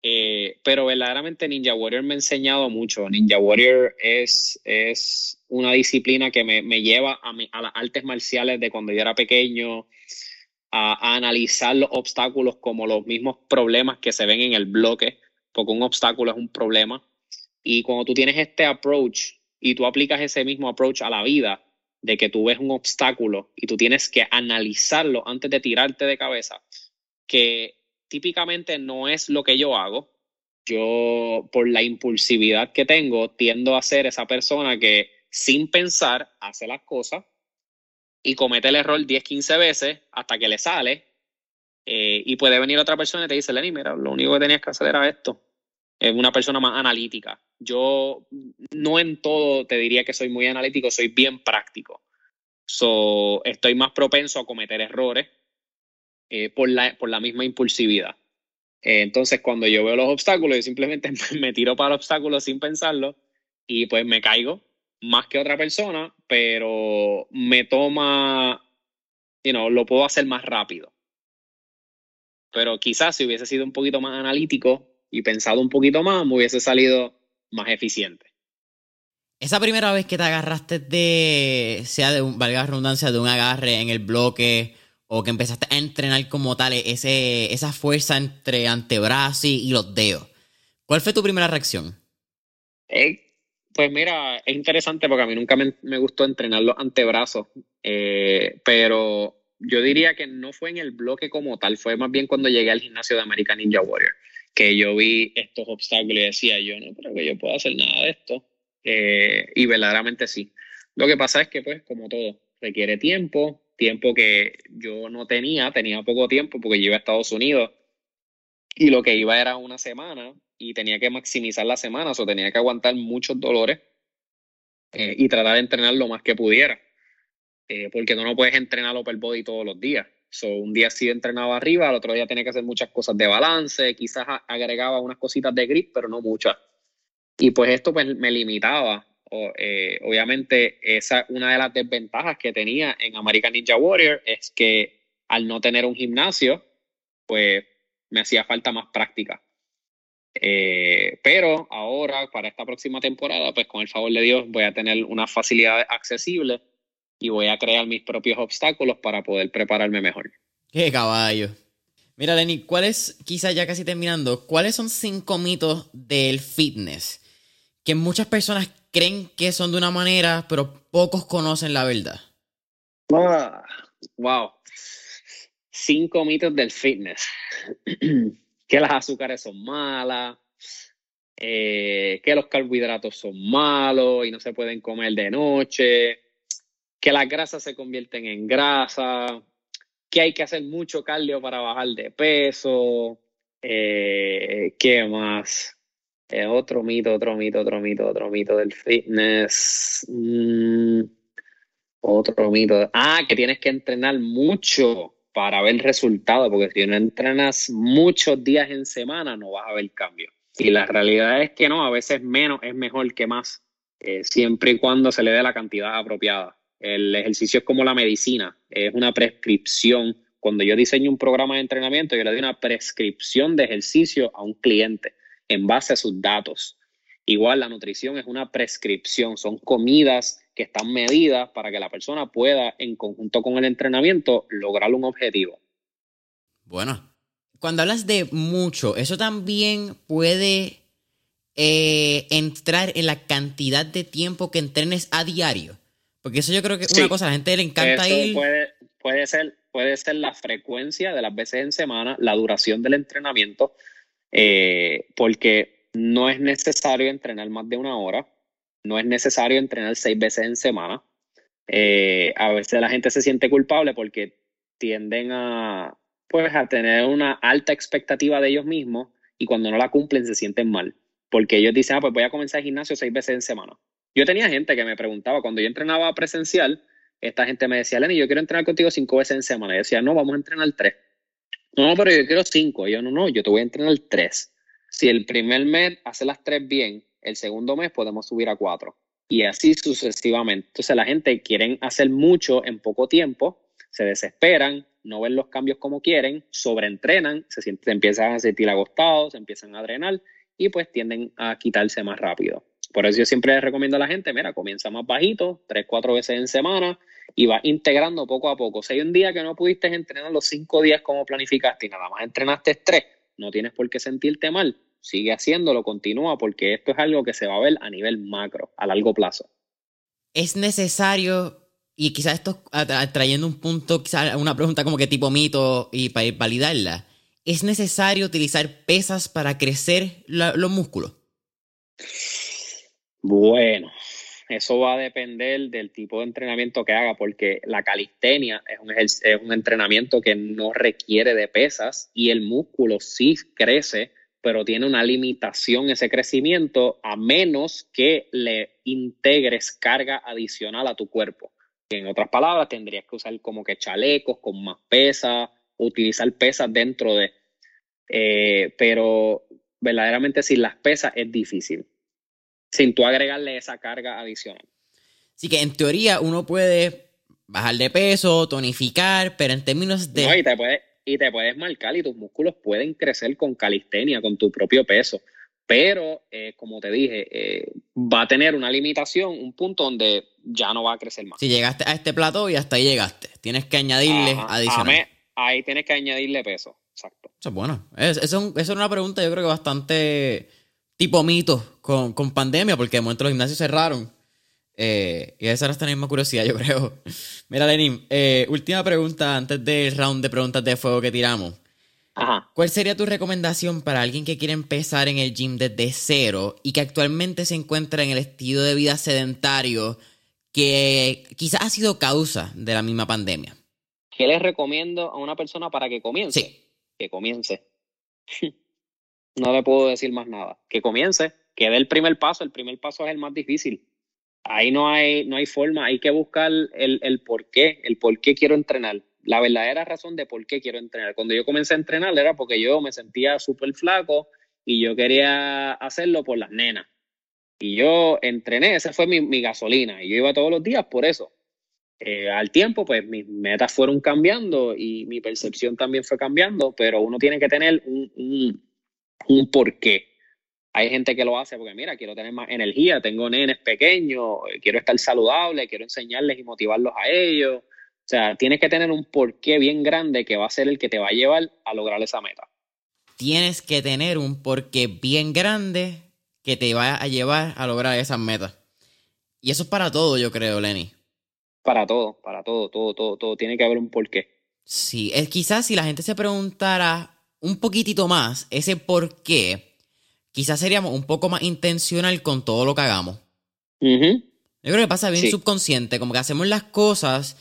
Eh, pero verdaderamente Ninja Warrior me ha enseñado mucho. Ninja Warrior es, es una disciplina que me, me lleva a, a, las artes marciales de cuando yo era pequeño, a, a, analizar los obstáculos como los mismos problemas que se ven en el bloque, porque un obstáculo es un problema. Y cuando tú tienes este approach y tú aplicas ese mismo approach a la vida, de que tú ves un obstáculo y tú tienes que analizarlo antes de tirarte de cabeza, que típicamente no es lo que yo hago. Yo, por la impulsividad que tengo, tiendo a ser esa persona que sin pensar hace las cosas y comete el error 10, 15 veces hasta que le sale. Eh, y puede venir otra persona y te dice, Lenny, mira, lo único que tenías que hacer era esto. Es una persona más analítica. Yo no en todo te diría que soy muy analítico, soy bien práctico. So, estoy más propenso a cometer errores eh, por, la, por la misma impulsividad. Eh, entonces, cuando yo veo los obstáculos, yo simplemente me tiro para el obstáculo sin pensarlo y pues me caigo más que otra persona, pero me toma, you know, lo puedo hacer más rápido. Pero quizás si hubiese sido un poquito más analítico y pensado un poquito más, me hubiese salido más eficiente. Esa primera vez que te agarraste de, sea de un, valga redundancia, de un agarre en el bloque o que empezaste a entrenar como tal esa fuerza entre antebrazos y, los dedos. ¿Cuál fue tu primera reacción? Eh, pues mira, es interesante porque a mí nunca me, gustó entrenar los antebrazos, eh, pero yo diría que no fue en el bloque como tal, fue más bien cuando llegué al gimnasio de American Ninja Warrior, que yo vi estos obstáculos y decía yo, no creo que yo pueda hacer nada de esto. Eh, y verdaderamente sí. Lo que pasa es que, pues, como todo, requiere tiempo, tiempo que yo no tenía, tenía poco tiempo porque yo iba a Estados Unidos y lo que iba era una semana y tenía que maximizar la semana, o tenía que aguantar muchos dolores eh, y tratar de entrenar lo más que pudiera, eh, porque no, no puedes entrenar upper body todos los días. So, un día sí entrenaba arriba, al otro día tenía que hacer muchas cosas de balance, quizás agregaba unas cositas de grip, pero no muchas. Y pues esto pues, me limitaba. Eh, obviamente, esa una de las desventajas que tenía en American Ninja Warrior es que al no tener un gimnasio, pues me hacía falta más práctica. Eh, pero ahora, para esta próxima temporada, pues con el favor de Dios, voy a tener una facilidad accesible y voy a crear mis propios obstáculos para poder prepararme mejor. ¡Qué caballo! Mira, Lenny, ¿cuáles, quizás ya casi terminando, cuáles son cinco mitos del fitness que muchas personas creen que son de una manera, pero pocos conocen la verdad? Ah, wow. Cinco mitos del fitness. que las azúcares son malas, eh, que los carbohidratos son malos y no se pueden comer de noche, que las grasas se convierten en grasa, que hay que hacer mucho cardio para bajar de peso, eh, ¿qué más? Eh, otro mito, otro mito, otro mito, otro mito del fitness. Mm, otro mito. Ah, que tienes que entrenar mucho para ver resultados, porque si no entrenas muchos días en semana, no vas a ver cambio. Y la realidad es que no, a veces menos es mejor que más, eh, siempre y cuando se le dé la cantidad apropiada. El ejercicio es como la medicina, es una prescripción. Cuando yo diseño un programa de entrenamiento, yo le doy una prescripción de ejercicio a un cliente en base a sus datos. Igual la nutrición es una prescripción, son comidas que están medidas para que la persona pueda, en conjunto con el entrenamiento, lograr un objetivo. Bueno, cuando hablas de mucho, eso también puede eh, entrar en la cantidad de tiempo que entrenes a diario. Porque eso yo creo que es una cosa, a la gente le encanta ir. Puede, puede, ser, puede ser la frecuencia de las veces en semana, la duración del entrenamiento, eh, porque no es necesario entrenar más de una hora, no es necesario entrenar seis veces en semana. Eh, a veces la gente se siente culpable porque tienden a, pues, a tener una alta expectativa de ellos mismos y cuando no la cumplen se sienten mal. Porque ellos dicen, ah, pues voy a comenzar el gimnasio seis veces en semana. Yo tenía gente que me preguntaba, cuando yo entrenaba presencial, esta gente me decía, Lenny, yo quiero entrenar contigo cinco veces en semana. Y decía, no, vamos a entrenar tres. No, pero yo quiero cinco. Yo, no, no, yo te voy a entrenar tres. Si el primer mes hace las tres bien, el segundo mes podemos subir a cuatro. Y así sucesivamente. Entonces la gente quiere hacer mucho en poco tiempo, se desesperan, no ven los cambios como quieren, sobreentrenan, se, se empiezan a sentir agostados, se empiezan a drenar y pues tienden a quitarse más rápido. Por eso yo siempre recomiendo a la gente, mira, comienza más bajito, tres, cuatro veces en semana y va integrando poco a poco. Si hay un día que no pudiste entrenar los cinco días como planificaste y nada más entrenaste tres, no tienes por qué sentirte mal. Sigue haciéndolo, continúa, porque esto es algo que se va a ver a nivel macro, a largo plazo. Es necesario, y quizás esto trayendo un punto, quizás una pregunta como que tipo mito y para validarla, ¿es necesario utilizar pesas para crecer los músculos? Bueno, eso va a depender del tipo de entrenamiento que haga, porque la calistenia es un, es un entrenamiento que no requiere de pesas y el músculo sí crece, pero tiene una limitación ese crecimiento a menos que le integres carga adicional a tu cuerpo. En otras palabras, tendrías que usar como que chalecos con más pesas, utilizar pesas dentro de... Eh, pero verdaderamente sin las pesas es difícil sin tú agregarle esa carga adicional. Así que en teoría uno puede bajar de peso, tonificar, pero en términos de... No, y te, puedes, y te puedes marcar y tus músculos pueden crecer con calistenia, con tu propio peso. Pero, eh, como te dije, eh, va a tener una limitación, un punto donde ya no va a crecer más. Si llegaste a este plato y hasta ahí llegaste, tienes que añadirle adicional. ahí tienes que añadirle peso, exacto. Eso es bueno. Eso es, una pregunta yo creo que bastante tipo mito con, con pandemia, porque de momento los gimnasios cerraron. Eh, y esa era esta misma curiosidad, yo creo. Mira, Lenin, eh, última pregunta antes del round de preguntas de fuego que tiramos. Ajá. ¿Cuál sería tu recomendación para alguien que quiere empezar en el gym desde cero y que actualmente se encuentra en el estilo de vida sedentario que quizás ha sido causa de la misma pandemia? ¿Qué les recomiendo a una persona para que comience? Sí. Que comience. No le puedo decir más nada. Que comience, que dé el primer paso. El primer paso es el más difícil. Ahí no hay, no hay forma, hay que buscar el, el por qué, el por qué quiero entrenar. la verdadera razón de por qué quiero entrenar. Cuando yo comencé a entrenar era porque yo me sentía súper flaco y yo quería hacerlo por las nenas. Y yo entrené, esa fue mi, mi gasolina, y yo iba todos los días por eso. Eh, al tiempo, pues mis metas fueron cambiando y mi percepción también fue cambiando, pero uno tiene que tener un, un, un porqué. Hay gente que lo hace porque, mira, quiero tener más energía, tengo nenes pequeños, quiero estar saludable, quiero enseñarles y motivarlos a ellos. O sea, tienes que tener un porqué bien grande que va a ser el que te va a llevar a lograr esa meta. Tienes que tener un porqué bien grande que te va a llevar a lograr esas metas. Y eso es para todo, yo creo, Lenny. Para todo, para todo, todo, todo, todo. Tiene que haber un porqué. Sí, es quizás si la gente se preguntara un poquitito más ese por qué, quizás seríamos un poco más intencional con todo lo que hagamos. Yo creo que pasa bien Sí. subconsciente, como que hacemos las cosas.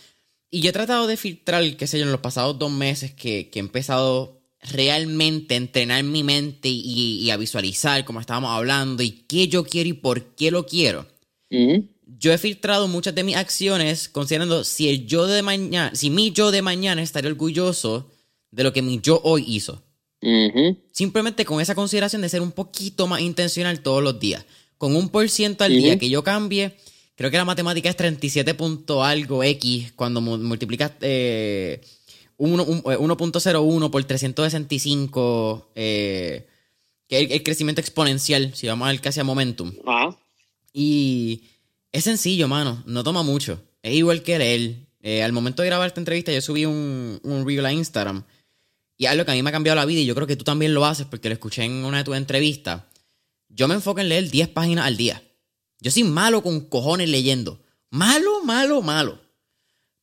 Y yo he tratado de filtrar, qué sé yo, en los pasados dos meses que, que he empezado realmente a entrenar mi mente y, y a visualizar, como estábamos hablando, y qué yo quiero y por qué lo quiero. Yo he filtrado muchas de mis acciones considerando si el yo de mañana, si mi yo de mañana estaría orgulloso de lo que mi yo hoy hizo. Simplemente con esa consideración de ser un poquito más intencional todos los días. Con un por ciento al día que yo cambie, creo que la matemática es 37 punto algo X cuando mu- multiplicas eh, uno- un- eh, 1.01 por 365, eh, que es el, el crecimiento exponencial, si vamos al casi a momentum. Ajá. Y es sencillo, mano. No toma mucho. Es igual que leer. Eh, al momento de grabar esta entrevista, yo subí un, un reel a Instagram. Y algo que a mí me ha cambiado la vida, y yo creo que tú también lo haces porque lo escuché en una de tus entrevistas. Yo me enfoco en leer 10 páginas al día. Yo soy malo con cojones leyendo. Malo, malo, malo.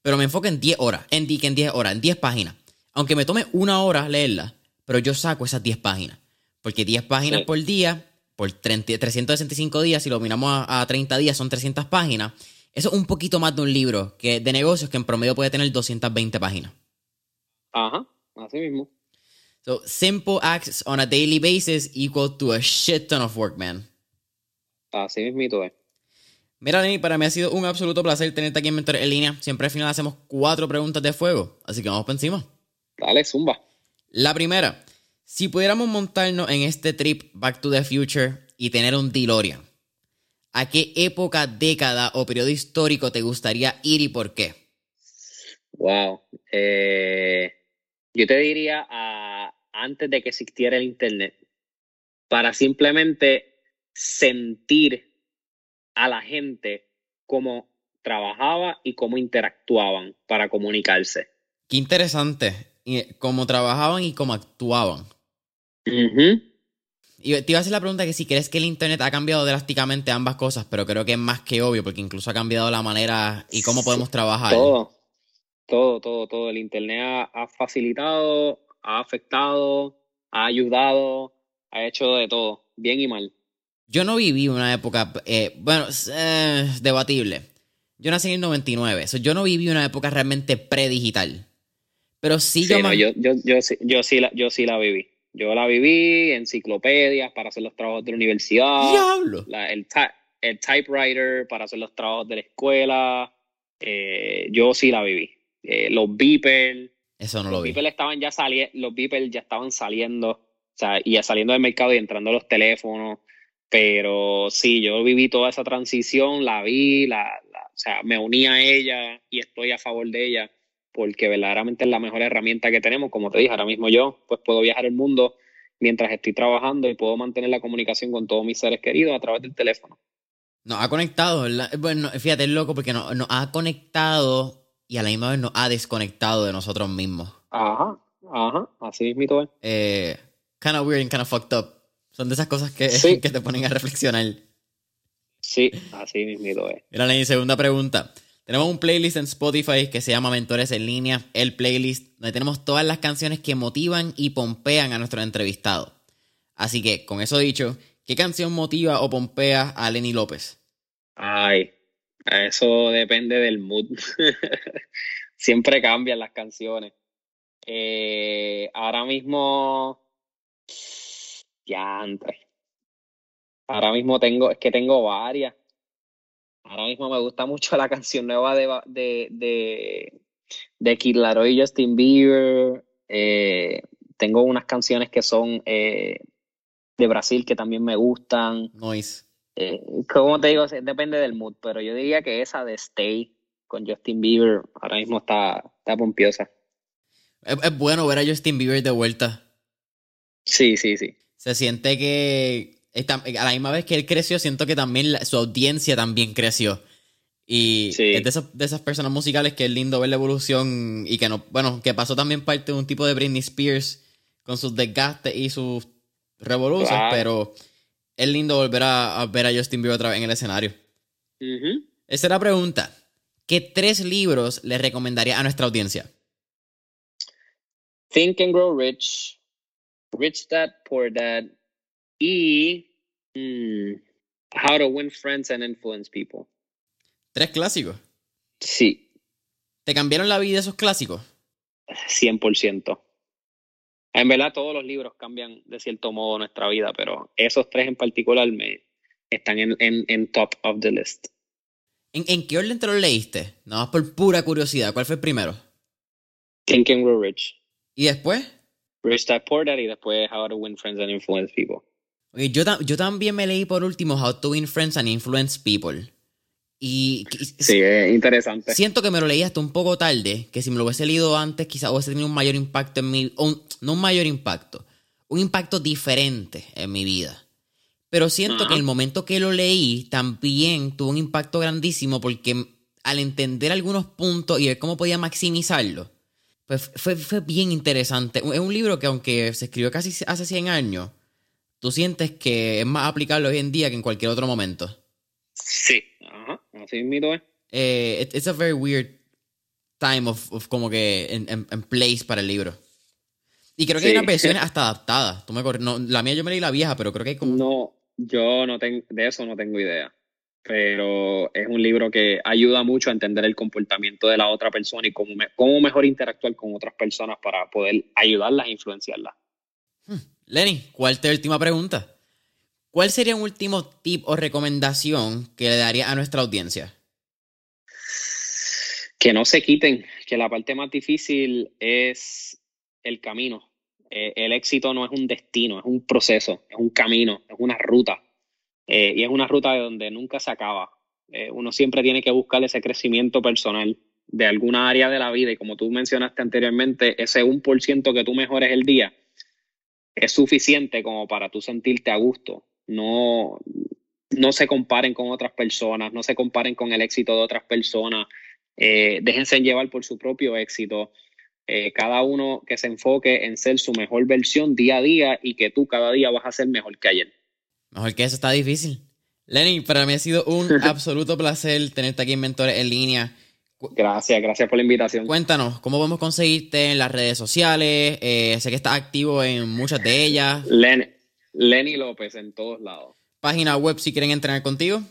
Pero me enfoco en 10 horas. En, en 10 horas, en 10 páginas. Aunque me tome una hora leerla, pero yo saco esas 10 páginas. Porque 10 páginas Sí. por día, por 30 365 días, si lo miramos a, a 30 días, son 300 páginas. Eso es un poquito más de un libro que, de negocios que en promedio puede tener 220 páginas. Ajá. Así mismo. So, simple acts on a daily basis equal to a shit ton of work, man. Así mismito es. Mira, Lenny, para mí ha sido un absoluto placer tenerte aquí en Mentor en línea. Siempre al final hacemos cuatro preguntas de fuego, así que vamos por encima. Dale, zumba. La primera, si pudiéramos montarnos en este trip Back to the Future y tener un DeLorean, ¿a qué época, década o periodo histórico te gustaría ir y por qué? Wow. Eh, yo te diría a, antes de que existiera el Internet, para simplemente sentir a la gente cómo trabajaba y cómo interactuaban para comunicarse. Qué interesante y cómo trabajaban y cómo actuaban. Ujú. Y te iba a hacer la pregunta que si crees que el Internet ha cambiado drásticamente ambas cosas, pero creo que es más que obvio, porque incluso ha cambiado la manera y cómo podemos trabajar. Todo, todo, todo, todo. El Internet ha, ha facilitado, ha afectado, ha ayudado, ha hecho de todo, bien y mal. Yo no viví una época, eh, bueno, eh, debatible. Yo nací en el 99, so yo no viví una época realmente predigital. Pero sí, Sí, yo, no, yo, yo, yo, sí, yo, sí la, yo sí la viví. Yo la viví, enciclopedias para hacer los trabajos de la universidad, ¡Diablo! la- el, el typewriter para hacer los trabajos de la escuela. eh, yo sí la viví. Eh, los beepers, Eso no lo los vi. beepers estaban ya saliendo, los beepers ya estaban saliendo, o sea, y ya saliendo del mercado y entrando a los teléfonos. Pero sí, yo viví toda esa transición, la vi, la, la- o sea, me uní a ella y estoy a favor de ella porque verdaderamente es la mejor herramienta que tenemos. Como te dije, ahora mismo yo pues puedo viajar el mundo mientras estoy trabajando y puedo mantener la comunicación con todos mis seres queridos a través del teléfono. Nos ha conectado, ¿verdad? Bueno, fíjate, es loco porque nos, nos ha conectado y a la misma vez nos ha desconectado de nosotros mismos. Ajá, ajá, así mismito es. Eh, kind of weird and kind of fucked up. Son de esas cosas que, Sí. que te ponen a reflexionar. Sí, así mismito es. Mira, la segunda pregunta. Tenemos un playlist en Spotify que se llama Mentores en línea, el playlist, donde tenemos todas las canciones que motivan y pompean a nuestros entrevistados. Así que, con eso dicho, ¿qué canción motiva o pompea a Lenny López? Ay, eso depende del mood. Siempre cambian las canciones. Eh, ahora mismo, ya Ahora mismo tengo, es que tengo varias. Ahora mismo me gusta mucho la canción nueva de, de, de, de Kid Laroi y Justin Bieber. Eh, tengo unas canciones que son eh, de Brasil que también me gustan. Noise. Eh, como te digo, depende del mood, pero yo diría que esa de Stay con Justin Bieber ahora mismo está, está pompiosa. Es, bueno ver a Justin Bieber de vuelta. Sí, sí, sí. Se siente que a la misma vez que él creció, siento que también su audiencia también creció. Y es de, de, esas personas musicales que es lindo ver la evolución y que no, bueno, que pasó también parte de un tipo de Britney Spears con sus desgastes y sus revoluciones, pero es lindo volver a, ver a Justin Bieber otra vez en el escenario. Esa es la pregunta. ¿Qué tres libros le recomendaría a nuestra audiencia? Think and Grow Rich, Rich Dad, Poor Dad y mm, How to Win Friends and Influence People. ¿Tres clásicos? Sí. ¿Te cambiaron la vida esos clásicos? 100%. En verdad todos los libros cambian de cierto modo nuestra vida, pero esos tres en particular me están en, en, top of the list. ¿En, qué orden te los leíste? Nada más por pura curiosidad. ¿Cuál fue el primero? Think and Grow Rich. ¿Y después? Rich Dad Poor Dad y después How to Win Friends and Influence People. yo, yo también me leí por último How to Win Friends and Influence People. Y, sí, es interesante. Siento que me lo leí hasta un poco tarde, que si me lo hubiese leído antes quizás hubiese tenido un mayor impacto en mi... no un mayor impacto, un impacto diferente en mi vida. Pero siento que el momento que lo leí también tuvo un impacto grandísimo porque al entender algunos puntos y ver cómo podía maximizarlo, pues fue, fue bien interesante. Es un libro que aunque se escribió casi hace 100 años, tú sientes que es más aplicable hoy en día que en cualquier otro momento. Sí, así mismo es. Eh, it's a very weird time of, como que en, place para el libro. Y creo que hay una versión hasta adaptada. Tú me no, la mía yo me leí la vieja, pero creo que hay como... No, yo no tengo, de eso no tengo idea. Pero es un libro que ayuda mucho a entender el comportamiento de la otra persona y cómo, cómo mejor interactuar con otras personas para poder ayudarlas e influenciarlas. Hmm. Lenny, ¿cuál es tu última pregunta? ¿Cuál sería un último tip o recomendación que le daría a nuestra audiencia? Que no se quiten, que la parte más difícil es el camino. Eh, el éxito no es un destino, es un proceso, es un camino, es una ruta. Eh, y es una ruta de donde nunca se acaba. Eh, uno siempre tiene que buscar ese crecimiento personal de alguna área de la vida. Y como tú mencionaste anteriormente, ese 1% que tú mejores el día es suficiente como para tú sentirte a gusto no, no se comparen con otras personas, no se comparen con el éxito de otras personas, eh, déjense llevar por su propio éxito. Eh, cada uno que se enfoque en ser su mejor versión día a día y que tú cada día vas a ser mejor que ayer. Mejor que eso está difícil. Lenny, para mí ha sido un absoluto placer tenerte aquí en Mentores en línea. Gracias, gracias por la invitación. Cuéntanos, ¿cómo podemos conseguirte en las redes sociales? Eh, sé que estás activo en muchas de ellas. Lenny, Lenny López en todos lados. Página web si quieren entrenar contigo.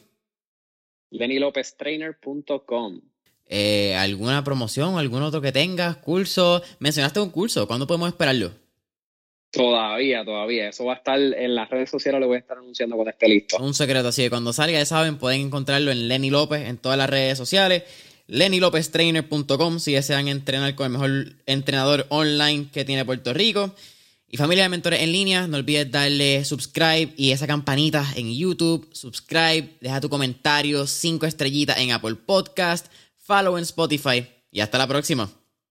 LennyLopezTrainer.com. Eh, ¿Alguna promoción, algún otro que tengas? ¿Curso? Mencionaste un curso. ¿Cuándo podemos esperarlo? Todavía, todavía. Eso va a estar en las redes sociales, lo voy a estar anunciando cuando esté listo. Un secreto, así que cuando salga, ya saben, pueden encontrarlo en Lenny López en todas las redes sociales. LennyLopezTrainer.com si desean entrenar con el mejor entrenador online que tiene Puerto Rico. Y familia de mentores en línea, no olvides darle subscribe y esa campanita en YouTube. Subscribe, deja tu comentario, cinco estrellitas en Apple Podcast, follow en Spotify y hasta la próxima.